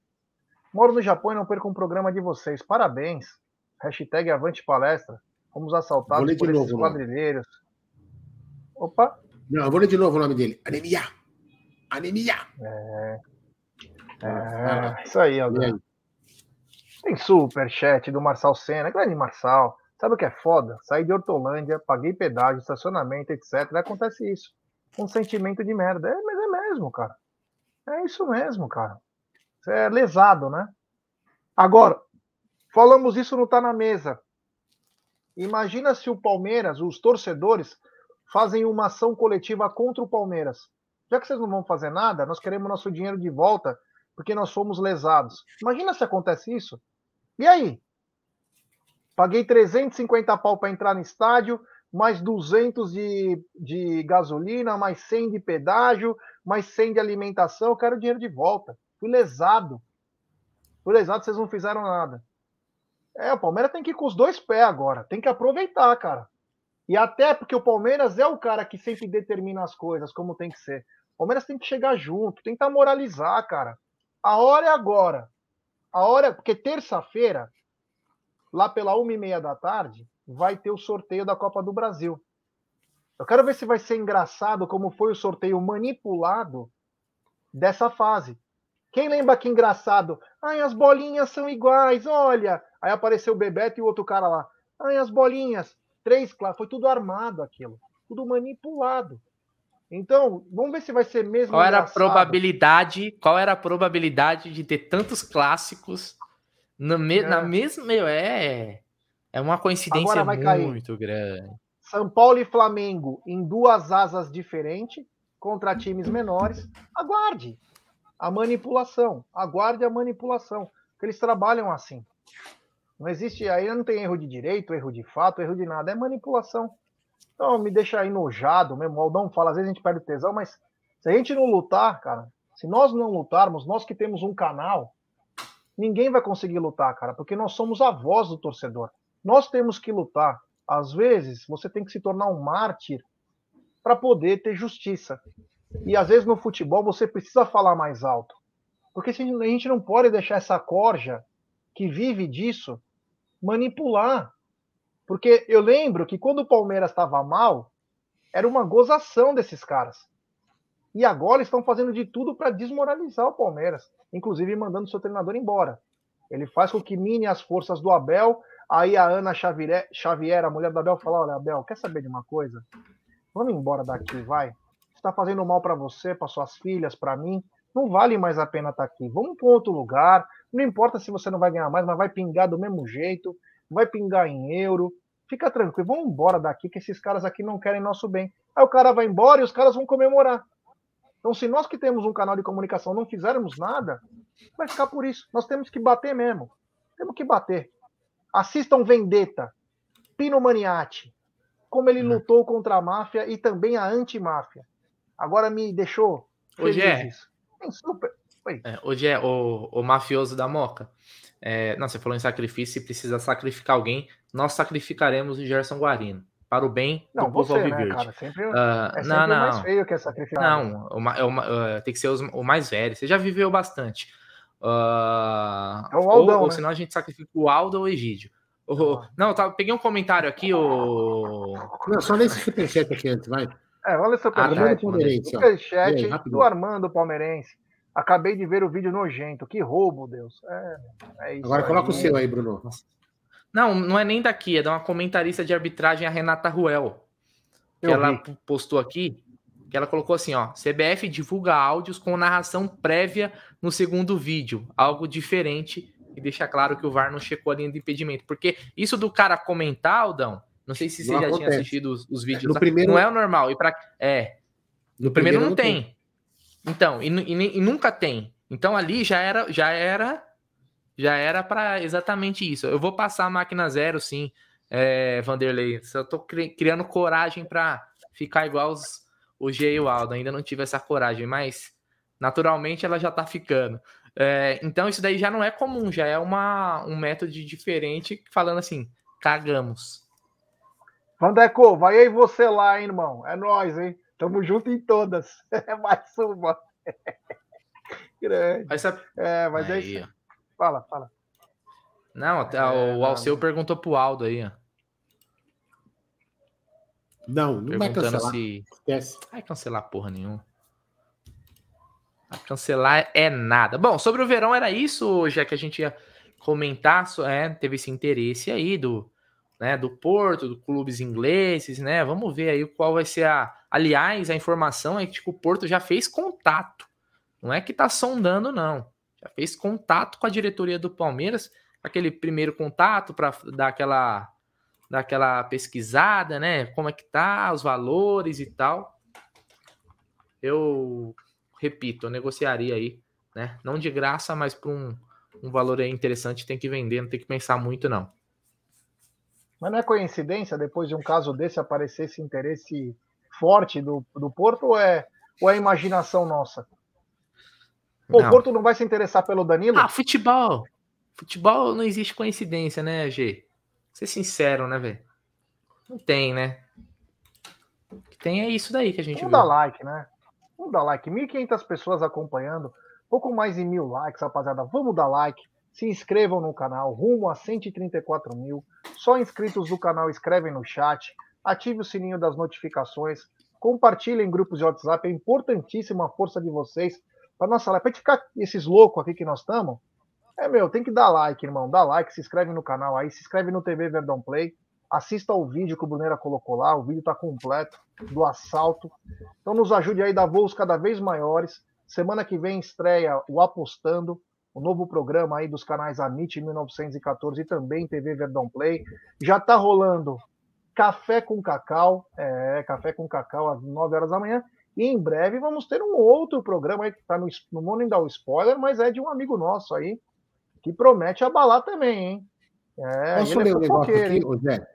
Moro no Japão e não perco um programa de vocês. Parabéns. Hashtag Avante Palestra. Fomos assaltados por esses quadrilheiros. Opa. Não, vou ler de novo o nome dele. Anemia. Anemia. É. É, isso aí, Aldão. Tem super chat do Marçal Senna. Grande Marçal. Sabe o que é foda? Saí de Hortolândia, paguei pedágio, estacionamento, etc. E acontece isso. Um sentimento de merda. É, mas é mesmo, cara. É isso mesmo, cara. Você é lesado, né? Agora, falamos isso não tá na mesa. Imagina se o Palmeiras, os torcedores, fazem uma ação coletiva contra o Palmeiras. Já que vocês não vão fazer nada, nós queremos nosso dinheiro de volta porque nós fomos lesados. Imagina se acontece isso. E aí? Paguei 350 pau para entrar no estádio, mais 200 de, de gasolina, mais 100 de pedágio, mais 100 de alimentação. Eu quero dinheiro de volta. Fui lesado. Fui lesado, vocês não fizeram nada. É, o Palmeiras tem que ir com os dois pés agora. Tem que aproveitar, cara. E até porque o Palmeiras é o cara que sempre determina as coisas como tem que ser. O Palmeiras tem que chegar junto, tentar moralizar, cara. A hora é agora. A hora, porque terça-feira, lá pela uma e meia da tarde, vai ter o sorteio da Copa do Brasil. Eu quero ver se vai ser engraçado como foi o sorteio manipulado dessa fase. Quem lembra que engraçado? Ai, as bolinhas são iguais, olha. Aí apareceu o Bebeto e o outro cara lá. Ai, as bolinhas. Três, claro, foi tudo armado aquilo. Tudo manipulado. Então, vamos ver se vai ser mesmo. Qual era engraçado. a probabilidade? Qual era a probabilidade de ter tantos clássicos na, me, é. na mesma. Meu, é. É uma coincidência muito grande. São Paulo e Flamengo em duas asas diferentes contra times menores. Aguarde a manipulação. Aguarde a manipulação. Porque eles trabalham assim. Não existe, aí não tem erro de direito, erro de fato, erro de nada, é manipulação. Então me deixa enojado mesmo. O Aldão fala, às vezes a gente perde o tesão, mas se a gente não lutar, cara, se nós não lutarmos, nós que temos um canal, ninguém vai conseguir lutar, cara, porque nós somos a voz do torcedor. Nós temos que lutar. Às vezes, você tem que se tornar um mártir para poder ter justiça. E às vezes no futebol você precisa falar mais alto. Porque a gente não pode deixar essa corja que vive disso manipular. Porque eu lembro que quando o Palmeiras estava mal, era uma gozação desses caras. E agora estão fazendo de tudo para desmoralizar o Palmeiras, inclusive mandando seu treinador embora. Ele faz com que mine as forças do Abel. Aí a Ana Xavier, Xavier a mulher do Abel, fala: Olha, Abel, quer saber de uma coisa? Vamos embora daqui, vai está fazendo mal para você, para suas filhas, para mim, não vale mais a pena estar tá aqui. Vamos para outro lugar. Não importa se você não vai ganhar mais, mas vai pingar do mesmo jeito, vai pingar em euro. Fica tranquilo, vamos embora daqui, que esses caras aqui não querem nosso bem. Aí o cara vai embora e os caras vão comemorar. Então, se nós que temos um canal de comunicação não fizermos nada, vai ficar por isso. Nós temos que bater mesmo. Temos que bater. Assistam Vendetta, Pino Maniati, como ele uhum. lutou contra a máfia e também a antimáfia. Agora me deixou. Hoje é. Super... É, hoje é o, o mafioso da Moca. É, não, você falou em sacrifício, se precisa sacrificar alguém, nós sacrificaremos o Gerson Guarino. Para o bem não, do povo Alviverde. Né, cara? Sempre, uh, é sempre não, não. o mais feio que é sacrificar. Não, o, o, uh, tem que ser os, o mais velho. Você já viveu bastante. Uh, é o Aldão, ou, ou né? senão a gente sacrifica o Aldo ou o Egídio. O, não, tá, peguei um comentário aqui, o. Não, só nesse superchat aqui antes, vai. É, olha seu superchat. Palmeirense, superchat aí, do Armando Palmeirense. Acabei de ver o vídeo nojento. Que roubo, Deus. É, é isso Agora aí. coloca o seu aí, Bruno. Não, não é nem daqui, é de uma comentarista de arbitragem, a Renata Ruel. Que Eu ela vi. postou aqui. que ela colocou assim, ó, CBF divulga áudios com narração prévia no segundo vídeo, algo diferente e deixa claro que o VAR não checou a linha de impedimento, porque isso do cara comentar, Aldão, não sei se você Não já acontece. tinha assistido os, os vídeos, No lá, primeiro- não é o normal, e para é, No no primeiro, não tem. Então, e, e e nunca tem. Então ali já era, já era, já era para exatamente isso. Eu vou passar a máquina zero, sim, é, Vanderlei. Só tô cri- criando coragem para ficar igual os, o G e o Aldo. Ainda não tive essa coragem, mas naturalmente ela já tá ficando. É, então isso daí já não é comum, já é uma, um método diferente, falando assim, cagamos. Vandeco, vai aí você lá, hein, irmão. É nóis, hein? Tamo junto em todas. É mais uma. Grande. Essa- É, mas é aí, isso. Fala, fala. Não, até É, o não. Alceu perguntou pro Aldo aí, ó. Não, não vai Perguntando cancelar. se. Esquece. Vai cancelar porra nenhuma. Vai cancelar é nada. Bom, sobre o verão era isso, já que a gente ia comentar, é, teve esse interesse aí do, né, do Porto, dos clubes ingleses, né? Vamos ver aí qual vai ser a. Aliás, a informação é que tipo, o Porto já fez contato. Não é que tá sondando, não. Já fez contato com a diretoria do Palmeiras, aquele primeiro contato para dar aquela, dar aquela pesquisada, né? Como é que tá, os valores e tal. Eu repito, eu negociaria aí, né? Não de graça, mas por um, um valor aí interessante, tem que vender, não tem que pensar muito, não. Mas não é coincidência, depois de um caso desse, aparecer esse interesse forte do, do Porto ou é, ou é imaginação nossa? Pô, o Porto não vai se interessar pelo Danilo? Ah, futebol. Futebol não existe coincidência, né, G? Ser sincero, né, velho? Não tem, né? O que tem é isso daí que a gente Vamos dar like, né? Vamos dar like. 1.500 pessoas acompanhando. Pouco mais de mil likes, rapaziada. Vamos dar like. Se inscrevam no canal. Rumo a 134 mil. Só inscritos do canal escrevem no chat. Ative o sininho das notificações. Compartilhem em grupos de WhatsApp. É importantíssima a força de vocês. Para nossa live. Gente ficar esses loucos aqui que nós estamos. É, meu, tem que dar like, irmão. Dá like, se inscreve no canal aí. Se inscreve no TV Verdão Play. Assista o vídeo que o Bruneira colocou lá. O vídeo tá completo do assalto. Então nos ajude aí dar voos cada vez maiores. Semana que vem estreia o Apostando, o novo programa aí dos canais Amit 1914 e também TV Verdão Play. Já tá rolando Café com Cacau, é, Café com Cacau às 9 horas da manhã. E em breve vamos ter um outro programa aí que tá no, não vou nem dar o spoiler, mas é de um amigo nosso aí, que promete abalar também, hein? É, Posso ele ler é um negócio aqui, ô Zé?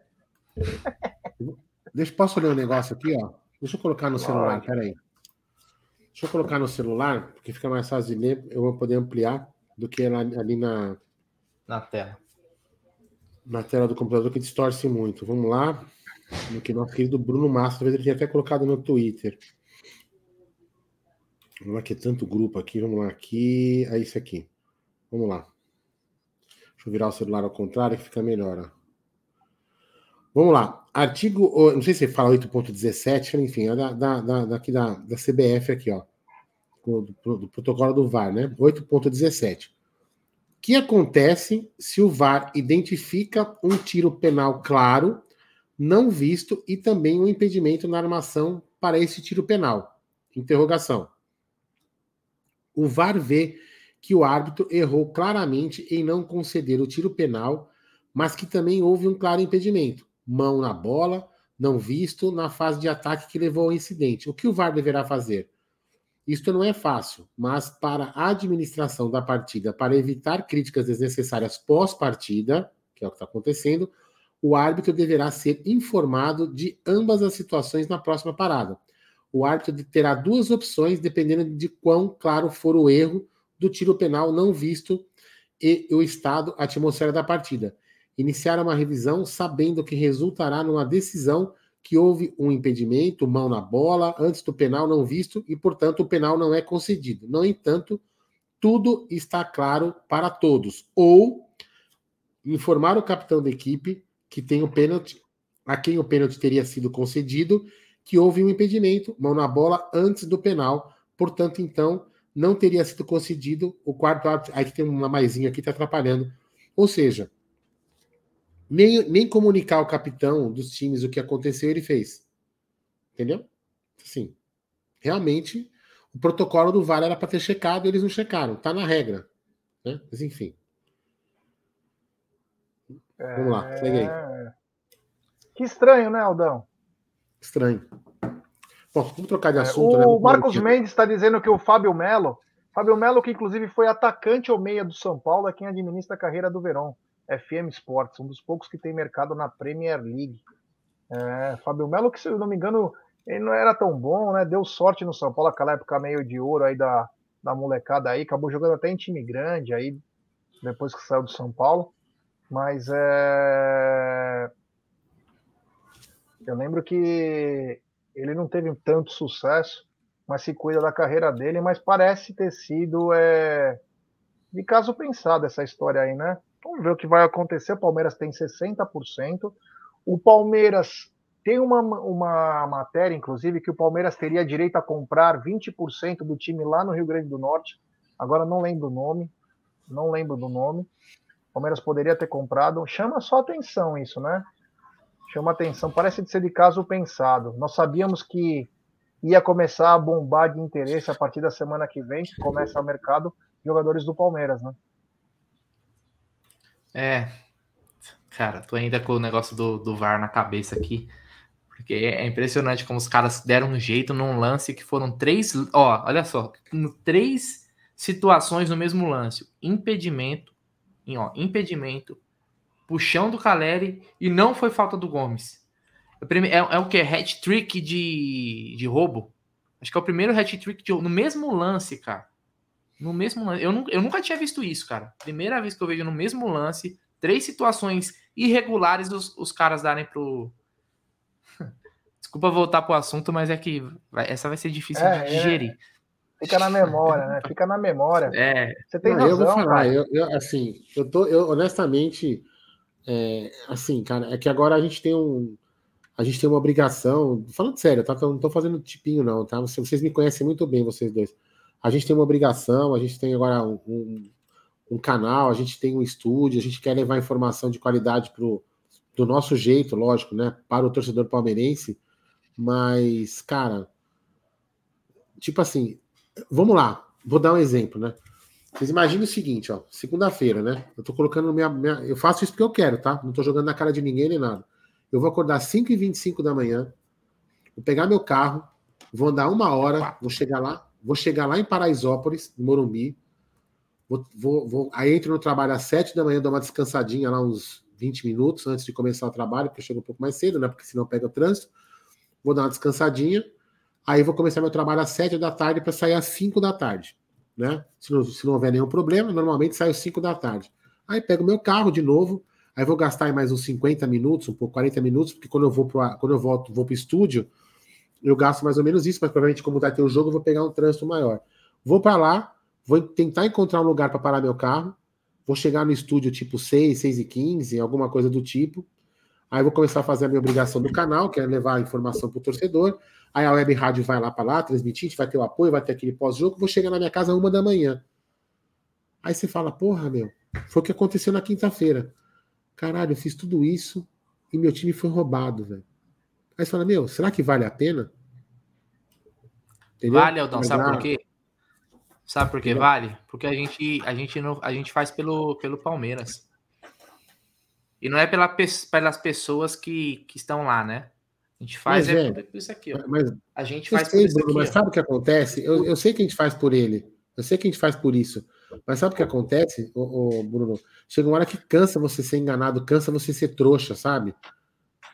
Deixa, posso ler um negócio aqui, ó? Deixa eu colocar no celular, peraí. Deixa eu colocar no celular, porque fica mais fácil de ler, eu vou poder ampliar do que ali na, Na tela. na tela do computador, que distorce muito. Vamos lá. No que nosso querido Bruno Massa, talvez ele tenha até colocado no Twitter. Vamos lá, que é tanto grupo aqui. Vamos lá, aqui. É isso aqui. Vamos lá. Deixa eu virar o celular ao contrário, que fica melhor. Ó. Vamos lá. Artigo, não sei se fala 8.17, enfim, é da, da, da, daqui da, da CBF aqui, ó. Do- do protocolo do VAR, né? 8.17. O que acontece se o VAR identifica um tiro penal claro, não visto e também um impedimento na armação para esse tiro penal? Interrogação. O VAR vê que o árbitro errou claramente em não conceder o tiro penal, mas que também houve um claro impedimento. Mão na bola, não visto na fase de ataque que levou ao incidente. O que o VAR deverá fazer? Isto não é fácil, mas para a administração da partida, para evitar críticas desnecessárias pós-partida, que é o que está acontecendo, o árbitro deverá ser informado de ambas as situações na próxima parada. O árbitro terá duas opções, dependendo de quão claro for o erro do tiro penal não visto e o estado, a atmosfera da partida. Iniciar uma revisão sabendo que resultará numa decisão que houve um impedimento, mão na bola, antes do penal não visto e, portanto, o penal não é concedido. No entanto, tudo está claro para todos. Ou informar o capitão da equipe que tem o pênalti, a quem o pênalti teria sido concedido, que houve um impedimento, mão na bola antes do penal, portanto, então, não teria sido concedido o quarto árbitro. Aí tem uma maisinha aqui que está atrapalhando. Ou seja, nem, nem comunicar ao capitão dos times o que aconteceu ele fez. Entendeu? Sim. realmente o protocolo do VAR era para ter checado eles não checaram. Tá na regra. Né? Mas enfim. Vamos lá, segue aí. É... Que estranho, né, Aldão? Estranho. Bom, vamos trocar de É, assunto. o né? Marcos Mendes está dizendo que o Fábio Melo, Fábio Melo, que inclusive foi atacante ou meia do São Paulo, é quem administra a carreira do Verão. FM Sports, um dos poucos que tem mercado na Premier League. É, Fábio Melo, que se eu não me engano, ele não era tão bom, né? Deu sorte no São Paulo, aquela época meio de ouro aí da, da molecada aí, acabou jogando até em time grande aí, depois que saiu do São Paulo. Mas é. Eu lembro que ele não teve tanto sucesso, mas se cuida da carreira dele, mas parece ter sido é, de caso pensado essa história aí, né? Vamos ver o que vai acontecer. O Palmeiras tem 60%. O Palmeiras tem uma, uma matéria, inclusive, que o Palmeiras teria direito a comprar 20% do time lá no Rio Grande do Norte. Agora não lembro o nome. Não lembro do nome. O Palmeiras poderia ter comprado. Chama só atenção isso, né? Chama atenção. Parece de ser de caso pensado. Nós sabíamos que ia começar a bombar de interesse a partir da semana que vem, que começa o mercado jogadores do Palmeiras, né? É. Cara, tô ainda com o negócio do, do VAR na cabeça aqui. Porque é impressionante como os caras deram um jeito num lance que foram três. Ó, olha só. Três situações no mesmo lance: impedimento, ó, impedimento, puxão do Caleri e não foi falta do Gomes. É, é o que? Hat-trick de, de roubo? Acho que é o primeiro hat-trick de roubo. No mesmo lance, cara. No mesmo lance. Eu, eu nunca tinha visto isso, cara. Primeira vez que eu vejo no mesmo lance, três situações irregulares os, os caras darem pro. Desculpa voltar pro assunto, mas é que vai, essa vai ser difícil É, de digerir. é. Fica na memória, né? Fica na memória. É. Você tem Não, razão, eu vou falar, eu, eu, assim, eu tô, eu honestamente, é, assim, cara, é que agora a gente tem um, a gente tem uma obrigação, falando sério, tá? Eu não tô fazendo tipinho não, tá? Vocês, me conhecem muito bem, vocês dois. A gente tem uma obrigação, a gente tem agora um, um, um canal, a gente tem um estúdio, a gente quer levar informação de qualidade pro, do nosso jeito, lógico, né? Para o torcedor palmeirense, mas, cara, tipo assim, vamos lá, vou dar um exemplo, né? Vocês imaginem o seguinte, ó, segunda-feira, né? Eu tô colocando minha, minha, Eu faço isso porque eu quero, tá? Não tô jogando na cara de ninguém nem nada. Eu vou acordar às 5h25 da manhã, vou pegar meu carro, vou andar uma hora, vou chegar lá, vou chegar lá em Paraisópolis, no Morumbi, vou, vou, vou, aí entro no trabalho às 7 da manhã, dou uma descansadinha lá uns 20 minutos antes de começar o trabalho, porque eu chego um pouco mais cedo, né? Porque senão pega o trânsito. Vou dar uma descansadinha, aí vou começar meu trabalho às 7 da tarde para sair às 5 da tarde né? Se não, se não houver nenhum problema, normalmente sai às 5 da tarde. Aí pego meu carro de novo, aí vou gastar mais uns 50 minutos, um pouco 40 minutos, porque quando eu vou pro, quando eu volto, vou para o estúdio, eu gasto mais ou menos isso, mas provavelmente como vai ter o jogo, eu vou pegar um trânsito maior. Vou para lá, vou tentar encontrar um lugar para parar meu carro, vou chegar no estúdio tipo 6, 6 e 15, alguma coisa do tipo. Aí vou começar a fazer a minha obrigação do canal, que é levar a informação para o torcedor. Aí a web rádio vai lá para lá, transmitir, a gente vai ter o apoio, vai ter aquele pós-jogo. Vou chegar na minha casa uma da manhã. Aí você fala, porra, meu, foi o que aconteceu na quinta-feira. Caralho, eu fiz tudo isso e meu time foi roubado, velho. Aí você fala, meu, será que vale a pena? Entendeu? Vale, Aldão, sabe por quê? Sabe por que vale? Porque a gente, a gente, não, a gente faz pelo, pelo Palmeiras. E não é pela, pelas pessoas que, que estão lá, né? A gente faz Mas, é, é, por isso aqui, ó. Mas, a gente faz sei, por isso Bruno, aqui. mas ó. sabe o que acontece? Eu, eu sei que a gente faz por ele. Eu sei que a gente faz por isso. Mas sabe o que acontece, ô, ô, Bruno? Chega uma hora que cansa você ser enganado, cansa você ser trouxa, sabe?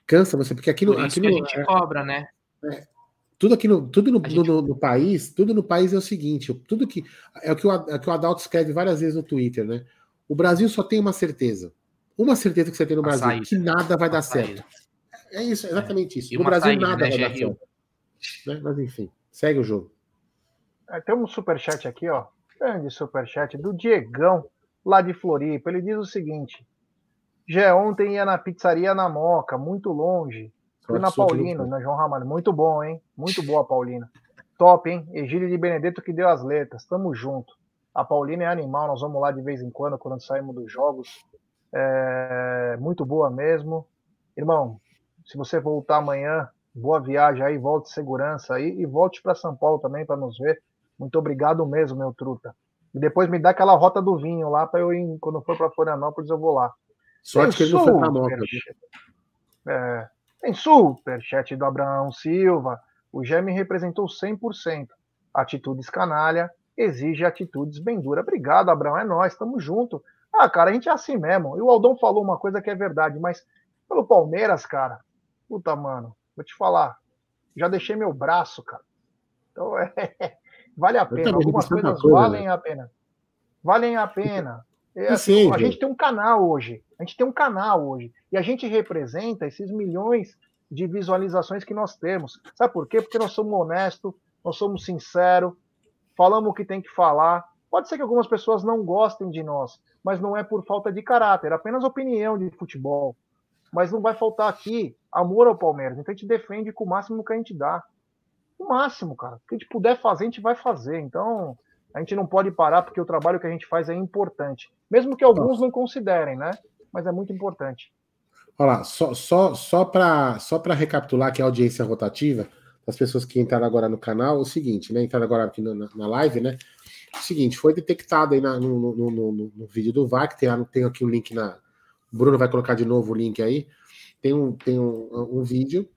Cansa você, porque aqui no, Por isso aqui que a no, gente é, cobra, né? tudo aqui no, tudo no, gente- no- no país, tudo no país é o seguinte, tudo que é o que o, é o que o Adalto escreve várias vezes no Twitter, né? O Brasil só tem uma certeza. Uma certeza que você tem no Brasil, saída. que nada vai A dar saída. certo. É isso, é exatamente isso. E No Brasil saída, nada né, vai dar certo. Né? Mas enfim, segue o jogo. É, Tem um superchat aqui, ó. Grande superchat do Diegão, lá de Floripa. Ele diz o seguinte: Gé, ontem ia na pizzaria na Moca, muito longe. Fui Sorte na não Paulina, foi. na João Ramalho. Muito bom, hein? Muito boa a Paulina. Top, hein? Egílio de Benedetto que deu as letras. Tamo junto. A Paulina é animal, nós vamos lá de vez em quando, quando saímos dos jogos. É, muito boa mesmo. Irmão, se você voltar amanhã, Boa viagem aí, volte segurança aí e volte para São Paulo também para nos ver. Muito obrigado mesmo, meu truta. E depois me dá aquela rota do vinho lá para eu ir, quando for para Florianópolis, eu vou lá. Sorte que ele não foi. É, tem superchat do Abraão Silva. O Gé me representou 100%. Atitudes canalha exige atitudes bem duras. Obrigado, Abraão. É nós, estamos junto. Ah, cara, a gente é assim mesmo. E o Aldão falou uma coisa que é verdade, mas pelo Palmeiras, cara, puta, mano, vou te falar. Já deixei meu braço, cara. Então, é, vale a pena. Algumas coisas coisa, valem né? a pena. Valem a pena. É, assim, a gente tem um canal hoje. A gente tem um canal hoje. E a gente representa esses milhões de visualizações que nós temos. Sabe por quê? Porque nós somos honestos, nós somos sinceros, falamos o que tem que falar. Pode ser que algumas pessoas não gostem de nós, mas não é por falta de caráter, é apenas opinião de futebol. Mas não vai faltar aqui amor ao Palmeiras. Então a gente defende com o máximo que a gente dá. O máximo, cara. O que a gente puder fazer, a gente vai fazer. Então, a gente não pode parar porque o trabalho que a gente faz é importante. Mesmo que alguns não considerem, né? Mas é muito importante. Olha lá, só, só, só para só recapitular que a audiência rotativa, das pessoas que entraram agora no canal, é o seguinte, né? Entraram agora aqui na, na live, né? Seguinte, foi detectado aí na, no, no, no, no, vídeo do VAR, que tem, tem aqui o um link na. O Bruno vai colocar de novo o link aí. Tem um, tem um, um vídeo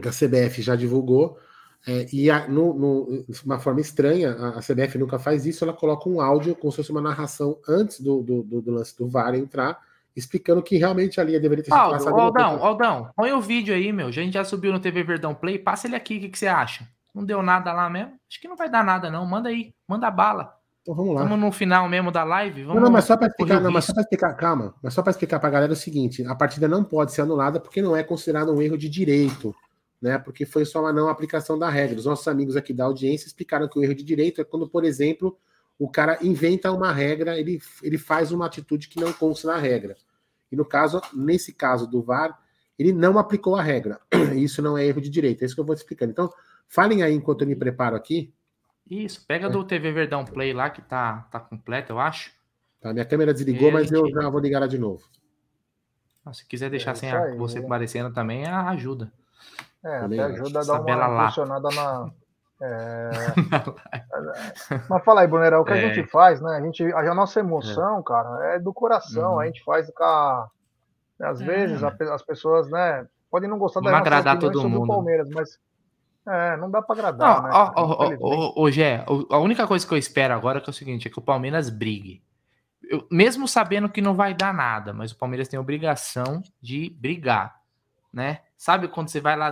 que a CBF já divulgou. É, e a, no, no, uma forma estranha, a, a, CBF nunca faz isso, ela coloca um áudio como se fosse uma narração antes do, do, do, do lance do VAR entrar explicando que realmente ali deveria ter sido Aldo. Aldão, Aldão, põe o vídeo aí, meu. A gente já subiu no TV Verdão Play. Passa ele aqui, o que, que você acha? Não deu nada lá mesmo? Acho que não vai dar nada, não. Manda aí, manda bala. Então vamos lá. Vamos no final mesmo da live. Vamos não, não, mas só para explicar, não, mas só para explicar, calma, mas só para explicar para a galera o seguinte: a partida não pode ser anulada porque não é considerado um erro de direito, né? Porque foi só uma não aplicação da regra. Os nossos amigos aqui da audiência explicaram que o erro de direito é quando, por exemplo, o cara inventa uma regra, ele, ele faz uma atitude que não consta na regra. E no caso, nesse caso do VAR, ele não aplicou a regra. Isso não é erro de direito, é isso que eu vou te explicando. Então, falem aí enquanto eu me preparo aqui. Isso, pega é. do TV Verdão Play lá, que tá, tá completo, eu acho. Tá, minha câmera desligou, mas eu já vou ligar ela de novo. Se quiser deixar é sem a, você aparecendo também, ajuda. É, até ajuda a dar uma funcionada na, é... Mas fala aí, Brunera, o que é. a gente faz, né? A, gente, a nossa emoção, é. cara, é do coração. Uhum. A gente faz com a... Às é. vezes a, as pessoas, né, podem não gostar da nossa agradar todo mundo. do Palmeiras, mas é, não dá para agradar, não, né? Ó, ó, Gé, a única coisa que eu espero agora é, é o seguinte, é que o Palmeiras brigue. Eu, mesmo sabendo que não vai dar nada, mas o Palmeiras tem obrigação de brigar, né? Sabe quando você vai lá,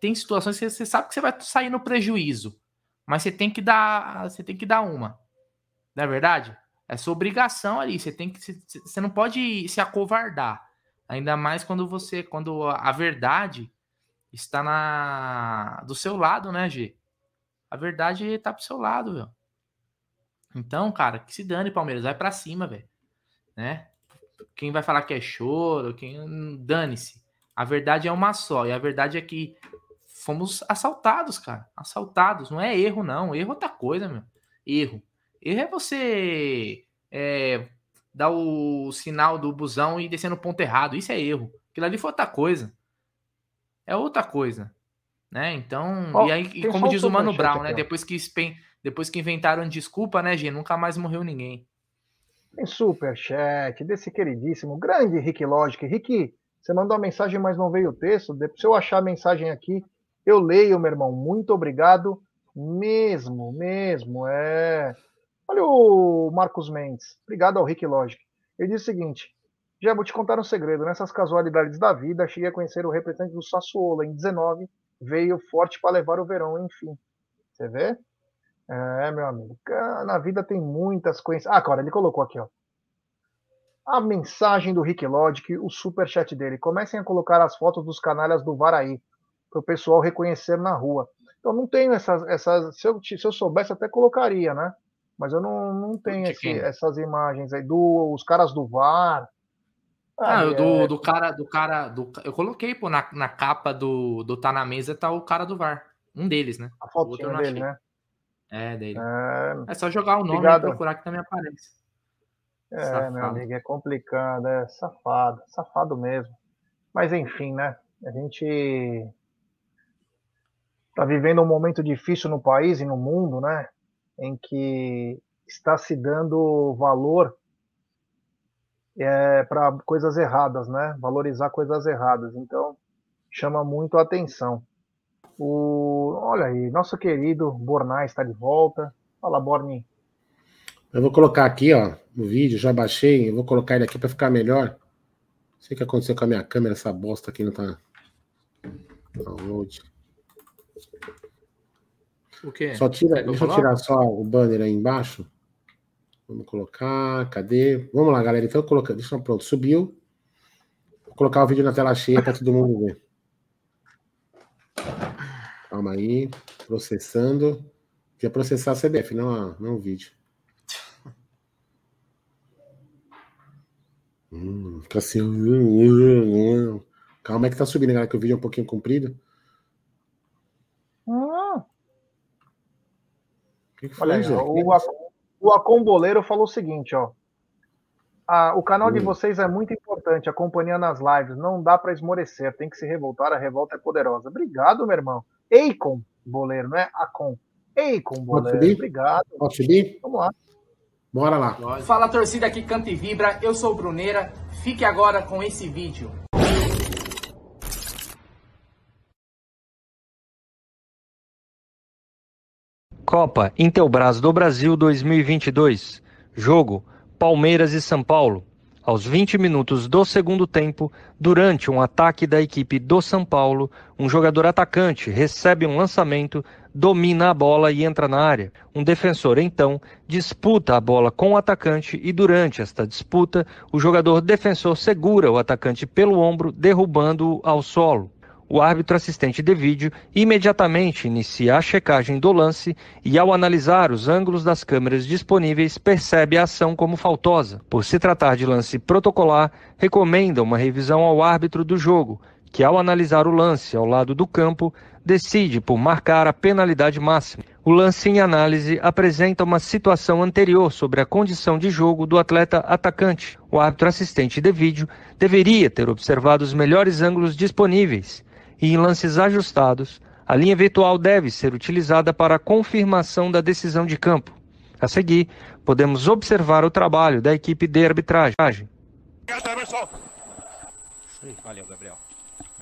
tem situações que você sabe que você vai sair no prejuízo, mas você tem que dar, você tem que dar uma. Não é verdade? É sua obrigação ali, você tem que você não pode se acovardar. Ainda mais quando você quando a verdade está na do seu lado, né, G? A verdade está pro seu lado, velho. Então, cara, que se dane, Palmeiras, vai para cima, velho. Né? Quem vai falar que é choro, quem dane-se. A verdade é uma só, e a verdade é que fomos assaltados, cara. Assaltados. Não é erro, não. Erro é outra coisa, meu. Erro. Erro é você é, dar o sinal do busão e descer no ponto errado. Isso é erro. Aquilo ali foi outra coisa. É outra coisa. Né? Então, oh, e aí, e como diz o Mano Brown, né? Depois que, depois que inventaram desculpa, né, gente? Nunca mais morreu ninguém. Tem superchat desse queridíssimo, grande Rick Logic. Rick, você mandou a mensagem, mas não veio o texto. Se eu achar a mensagem aqui, eu leio, meu irmão. Muito obrigado mesmo, mesmo. É. Olha o Marcos Mendes. Obrigado ao Rick Logic. Ele diz o seguinte: já vou te contar um segredo. Nessas casualidades da vida, cheguei a conhecer o representante do Sassuolo em 19. Veio forte para levar o verão, enfim. Você vê? É, meu amigo. Na vida tem muitas coisas. Ah, cara, ele colocou aqui, ó. A mensagem do Rick Logic, o super chat dele. Comecem a colocar as fotos dos canalhas do Varaí para o pessoal reconhecer na rua. Então não tenho essas, essas se, eu, se eu soubesse até colocaria, né? Mas eu não, não tenho esse, essas imagens aí do os caras do VAR. Ah, do, é... do cara, do cara, do, eu coloquei pô, na, na capa do, do Tá na Mesa tá o cara do VAR, um deles, né? A foto dele, né? É, dele. É... é, só jogar o nome Obrigado. e procurar que também aparece. É, safado. meu amigo, é complicado, é safado, safado mesmo. Mas enfim, né? A gente está vivendo um momento difícil no país e no mundo, né? Em que está se dando valor é, para coisas erradas, né? Valorizar coisas erradas. Então, chama muito a atenção. O, olha aí, nosso querido Bornai está de volta. Fala, Borni. Eu vou colocar aqui, ó, no vídeo, já baixei, eu vou colocar ele aqui para ficar melhor. Não sei o que aconteceu com a minha câmera, essa bosta aqui não tá. Download. O quê? Só tira, Quer deixa eu tirar só o banner aí embaixo. Vamos colocar, cadê? Vamos lá, galera. Então, coloca, deixa eu, pronto, subiu. Vou colocar o vídeo na tela cheia para todo mundo ver. Calma aí, processando. Quer processar a CBF, não, a- não o vídeo. Hum, fica assim. Calma aí que tá subindo, galera, que o vídeo é um pouquinho comprido. Hum, O que, que olha foi, Zé? ó, o, o Acomboleiro falou o seguinte, ó. Ah, o canal de Hum. vocês é muito importante, a companhia nas lives. Não dá para esmorecer, tem que se revoltar, a revolta é poderosa. Obrigado, meu irmão. Eicon, boleiro, não é Acom. Eicon, boleiro. subir? Obrigado. Pode subir? Vamos lá. Bora lá. Fala torcida que canta e vibra, eu sou o Bruneira. Fique agora com esse vídeo. Copa Intelbras do Brasil 2022. Jogo: Palmeiras e São Paulo. Aos 20 minutos do segundo tempo, durante um ataque da equipe do São Paulo, um jogador atacante recebe um lançamento, domina a bola e entra na área. Um defensor, então, disputa a bola com o atacante e, durante esta disputa, o jogador defensor segura o atacante pelo ombro, derrubando-o ao solo. O árbitro assistente de vídeo imediatamente inicia a checagem do lance e, ao analisar os ângulos das câmeras disponíveis, percebe a ação como faltosa. Por se tratar de lance protocolar, recomenda uma revisão ao árbitro do jogo, que, ao analisar o lance ao lado do campo, decide por marcar a penalidade máxima. O lance em análise apresenta uma situação anterior sobre a condição de jogo do atleta atacante. O árbitro assistente de vídeo deveria ter observado os melhores ângulos disponíveis e em lances ajustados, a linha virtual deve ser utilizada para a confirmação da decisão de campo. A seguir, podemos observar o trabalho da equipe de arbitragem. Valeu, Gabriel.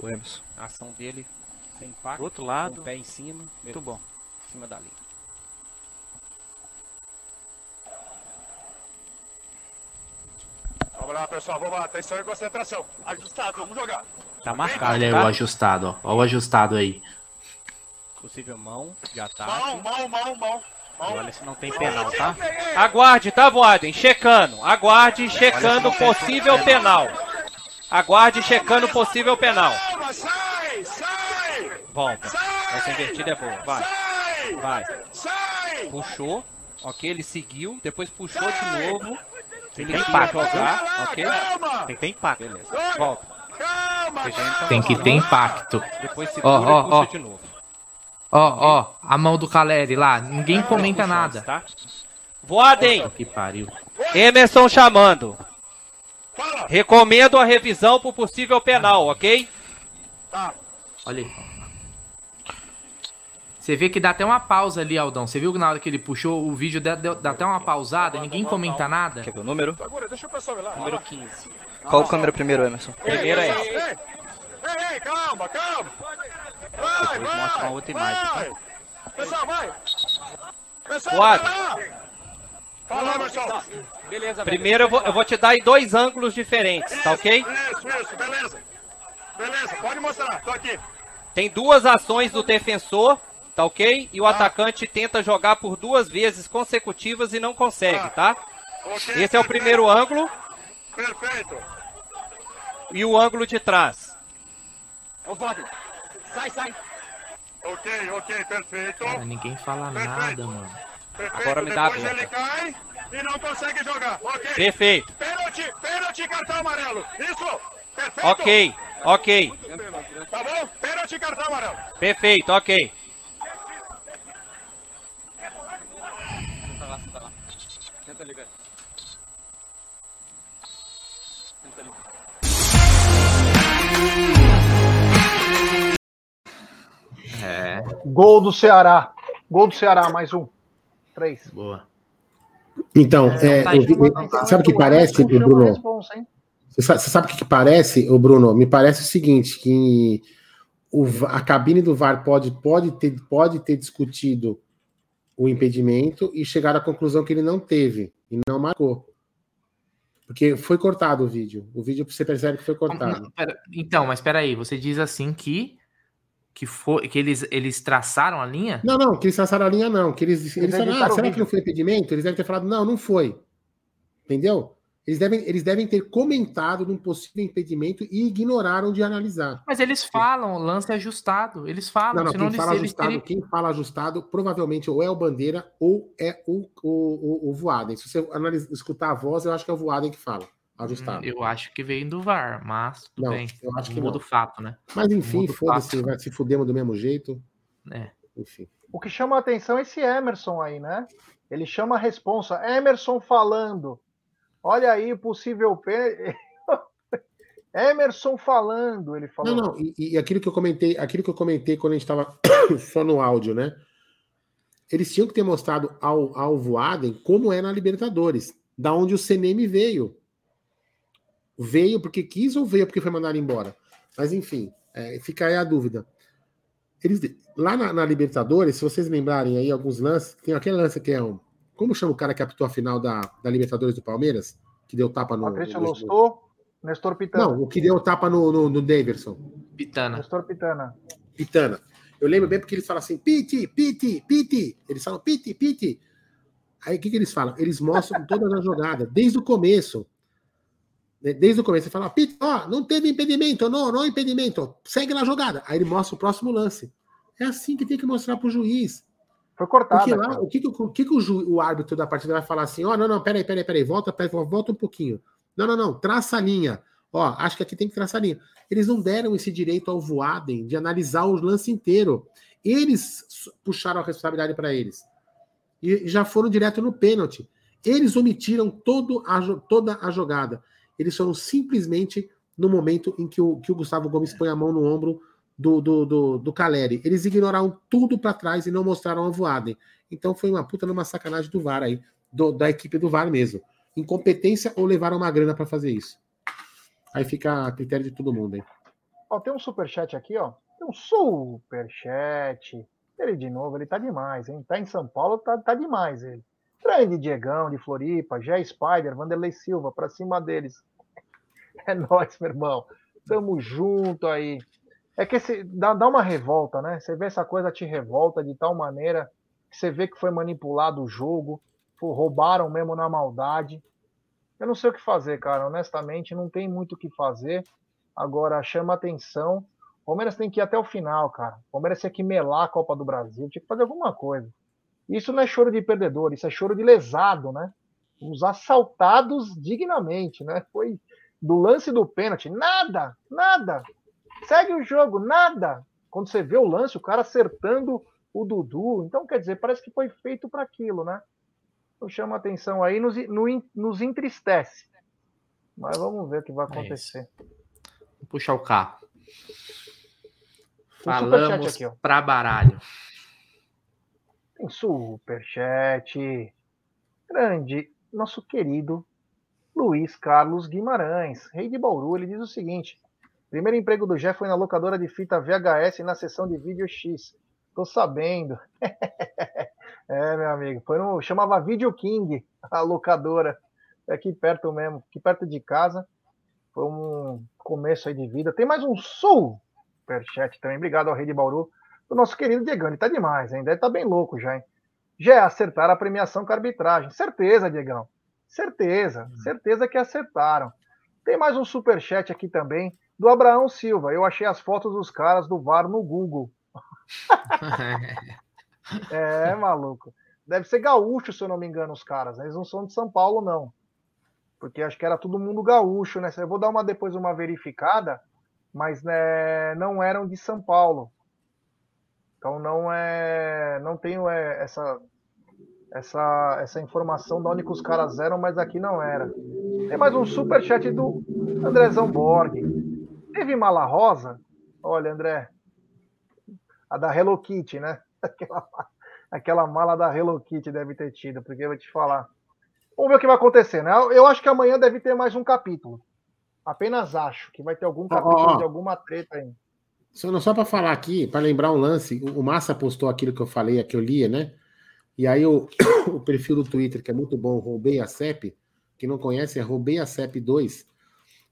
O Emerson. A ação dele sem impacto. Do outro lado. Com o pé em cima. Muito bom. Em cima da linha. Vamos lá, pessoal, vamos lá. Atenção e concentração. Ajustado, vamos jogar. Tá marcado, Olha aí o tá? ajustado, ó. Olha o ajustado aí. Possível mão de ataque. Mão, mão, mão, mão. E olha se não tem penal, tá? Aguarde, tá, Voaden? Checando. Aguarde, checando possível penal. Aguarde, checando possível penal. Sai, sai, Volta. Essa invertida é boa. Vai, vai. sai. Puxou. Ok, ele seguiu. Depois puxou de novo. Tem quis impacto, jogar. Calma, Ok. calma. Tem que ter impacto. Beleza. Volta. Calma, Tem que ter impacto. Depois segura Ó, ó, e puxa ó. de novo. Ó, ó, a mão do Caleri lá. Ninguém comenta nada. Tá? Voaden, Que pariu. Emerson chamando. Fala. Recomendo a revisão por possível penal, ok? Olha aí. Você vê que dá até uma pausa ali, Aldão. Você viu que na hora que ele puxou o vídeo dá, deu- dá até uma pausada, ninguém comenta nada. Quer ver o número? Segura, deixa o pessoal ver lá. Número 15. Qual câmera primeiro, Emerson? Primeiro é Ei, essa. ei, ei, calma, calma. Vai, Depois mostra uma outra imagem, tá? vai. Pessoal, vai. Pessoal, Quatro. vai lá. Fala, pessoal. Beleza, Primeiro eu vou, eu vou te dar em dois ângulos diferentes, tá ok? Isso, isso, beleza. Beleza, pode mostrar, tô aqui. Tem duas ações do defensor, tá ok? E o atacante tenta jogar por duas vezes consecutivas e não consegue, tá? Ok, Esse é o primeiro ângulo Perfeito. e o ângulo de trás. Sai, sai. Ok, ok, perfeito. Cara, ninguém fala nada, mano. Perfeito. Agora me dá a Depois ele cai e não consegue jogar. Ok. Perfeito. Pênalti, pênalti, cartão amarelo. Isso. Perfeito. Ok, ok. Tá bom? Pênalti, cartão amarelo. Perfeito, ok. Gol do Ceará. Gol do Ceará, mais um. Três. Boa. Então, É, é, tá aí. vi- sabe o que parece, Bruno? responsa? Você sabe, você sabe o que, que parece, ô Bruno? Me parece o seguinte, que o a cabine do VAR pode, pode, ter, pode ter discutido o impedimento e chegar à conclusão que ele não teve e não marcou. Porque foi cortado o vídeo. O vídeo você percebe que foi cortado. Então, mas peraí, você diz assim que que foi que eles eles traçaram a linha? Não, não, que eles traçaram a linha, não. Que eles, eles, Eles falaram, ah, será que não foi impedimento? Eles devem ter falado, não, não foi. Entendeu? Eles devem, eles devem ter comentado num possível impedimento e ignoraram de analisar. Mas eles falam, lance ajustado. Eles falam, Não, não, senão quem eles, fala eles ajustado, teriam- quem fala ajustado, provavelmente ou é o Bandeira ou é o, o, o, o Voaden. Se você escutar a voz, eu acho que é o Voaden que fala, ajustado. Eu acho que veio do VAR, mas tudo Não, bem. eu acho que Muda o fato, né? Mas enfim, foda-se, vai se fudemos do mesmo jeito. É. Enfim. O que chama a atenção é esse Emerson aí, né? Ele chama a responsa. Emerson falando. Olha aí o possível pênalti. Emerson falando, ele falou. Não, não, e, e aquilo que eu comentei, aquilo que eu comentei quando a gente estava só no áudio, né? Eles tinham que ter mostrado ao, ao Voaden como é na Libertadores, da onde o CNM veio. Veio porque quis ou veio porque foi mandado embora? Mas enfim, é, fica aí a dúvida. Eles, lá na, na Libertadores, se vocês lembrarem aí alguns lances, tem aquele lance que é um. Como chama o cara que apitou a final da, da Libertadores do Palmeiras? Que deu tapa no. Patrício no- Lostou, Nestor Pitana. Não, o que deu tapa no, no, no Daverson. Pitana. Nestor Pitana. Pitana. Eu lembro bem porque eles falam assim, Piti, Piti, Piti. Eles falam Piti, Piti. Aí o que, que eles falam? Eles mostram todas as jogadas, desde o começo. Né, Desde o começo, você fala, Piti, ó, não teve impedimento, não, não impedimento, segue na jogada. Aí ele mostra o próximo lance. É assim que tem que mostrar pro juiz. Foi cortado. Porque lá, o que, que, o, que, que o, ju- o árbitro da partida vai falar assim? Ó, não, não, peraí, peraí, peraí, volta, peraí, volta um pouquinho. Não, não, não, traça a linha. Ó, acho que aqui tem que traçar a linha. Eles não deram esse direito ao Voaden de analisar o lance inteiro. Eles puxaram a responsabilidade para eles. E já foram direto no pênalti. Eles omitiram todo a, toda a jogada. Eles foram simplesmente no momento em que o, que o Gustavo Gomes põe a mão no ombro do, do, do, do Caleri. Eles ignoraram tudo para trás e não mostraram a Voaden. Então foi uma puta numa sacanagem do VAR aí, do- da equipe do VAR mesmo. Incompetência ou levaram uma grana para fazer isso. Aí fica a critério de todo mundo, hein? Ó, tem um superchat aqui, ó. Tem um superchat. Ele de novo, ele tá demais, hein? Tá em São Paulo, tá, tá demais ele. Grande Diegão de Floripa, Jé Spider, Vanderlei Silva, pra cima deles. É nóis, meu irmão. Tamo junto aí. É que esse, dá, dá uma revolta, né? Você vê essa coisa te revolta de tal maneira que você vê que foi manipulado o jogo, roubaram mesmo na maldade. Eu não sei o que fazer, cara. Honestamente, não tem muito o que fazer. Agora chama atenção. O Palmeiras tem que ir até o final, cara. O Palmeiras tem que melar a Copa do Brasil, tinha que fazer alguma coisa. Isso não é choro de perdedor, isso é choro de lesado, né? Os assaltados dignamente, né? Foi do lance do pênalti, nada, nada. Segue o jogo, nada. Quando você vê o lance, o cara acertando o Dudu, então quer dizer, parece que foi feito para aquilo, né? Então chama atenção aí, nos, no- nos entristece. Mas vamos ver o que vai acontecer. Vou puxar o carro. Falamos pra baralho. Tem superchat. Grande, nosso querido Luiz Carlos Guimarães, rei de Bauru. Ele diz o seguinte: primeiro emprego do Jé foi na locadora de fita VHS na sessão de vídeo X. Tô sabendo. é, meu amigo. Foi no. Chamava Video King, a locadora. É aqui perto mesmo, aqui perto de casa. Foi um começo aí de vida. Tem mais um superchat também. Obrigado ao rei de Bauru o nosso querido. Ele tá demais, hein? Deve tá bem louco já, hein? Já é acertar a premiação com a arbitragem. Certeza, Diegão. Certeza. Certeza que acertaram. Tem mais um superchat aqui também, do Abraão Silva. Eu achei as fotos dos caras do VAR no Google. É, maluco. Deve ser gaúcho, se eu não me engano, os caras. Eles não são de São Paulo, não. Porque acho que era todo mundo gaúcho, né? Eu vou dar uma depois uma verificada, mas né, não eram de São Paulo. Então não é, não tenho é, essa essa essa informação de onde que os caras eram, mas aqui não era. Tem mais um super chat do Andrezão Borg. Teve mala rosa? Olha, André, a da Hello Kitty, né? Aquela, aquela mala da Hello Kitty deve ter tido, porque eu vou te falar. Vamos ver o que vai acontecer, né? Eu acho que amanhã deve ter mais um capítulo. Apenas acho que vai ter algum capítulo ó. de alguma treta aí. Só, só para falar aqui, para lembrar um lance, o Massa postou aquilo que eu falei, que eu lia, né? E aí o, o perfil do Twitter, que é muito bom, Roubei a CEP, quem não conhece é Roubei a CEP 2,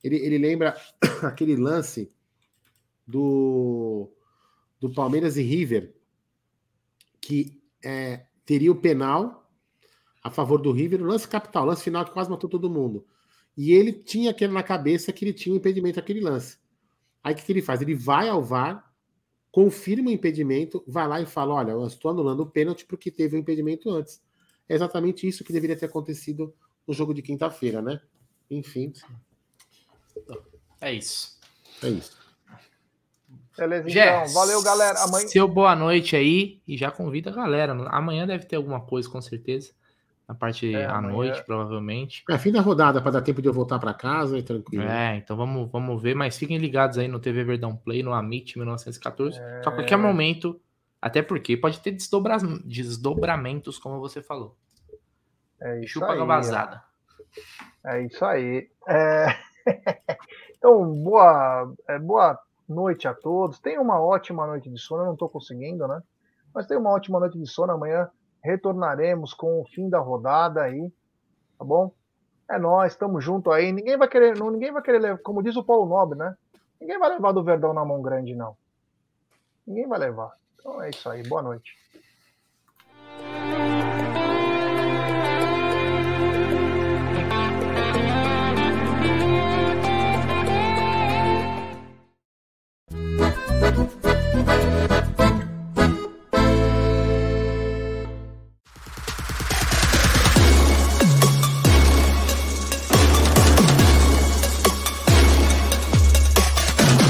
ele, ele lembra aquele lance do, do Palmeiras e River, que é, teria o penal a favor do River, o lance capital, lance final que quase matou todo mundo. E ele tinha aquele na cabeça que ele tinha um impedimento aquele lance. Aí o que, que ele faz? Ele vai ao VAR, confirma o impedimento, vai lá e fala: Olha, eu estou anulando o pênalti porque teve o impedimento antes. É exatamente isso que deveria ter acontecido no jogo de quinta-feira, né? Enfim, É isso. é isso. Beleza, então. Valeu, galera. Amanhã. Seu boa noite aí e já convida a galera. Amanhã deve ter alguma coisa, com certeza. Na parte É, à noite, provavelmente. É fim da rodada para dar tempo de eu voltar para casa e tranquilo. É, então vamos, vamos ver, mas fiquem ligados aí no TV Verdão Play, no Amit 1914. É. Só a qualquer momento, até porque pode ter desdobra- desdobramentos, como você falou. É isso Chupa aí. a vazada. É isso aí. É, Então, boa, é, boa noite a todos. Tenha uma ótima noite de sono. Eu não estou conseguindo, né? Mas tenha uma ótima noite de sono. Amanhã retornaremos com o fim da rodada aí, tá bom? É nós, estamos junto aí. Ninguém vai querer, não, ninguém vai querer levar, como diz o Paulo Nobre, né? Ninguém vai levar do Verdão na mão grande, não. Ninguém vai levar. Então é isso aí. Boa noite.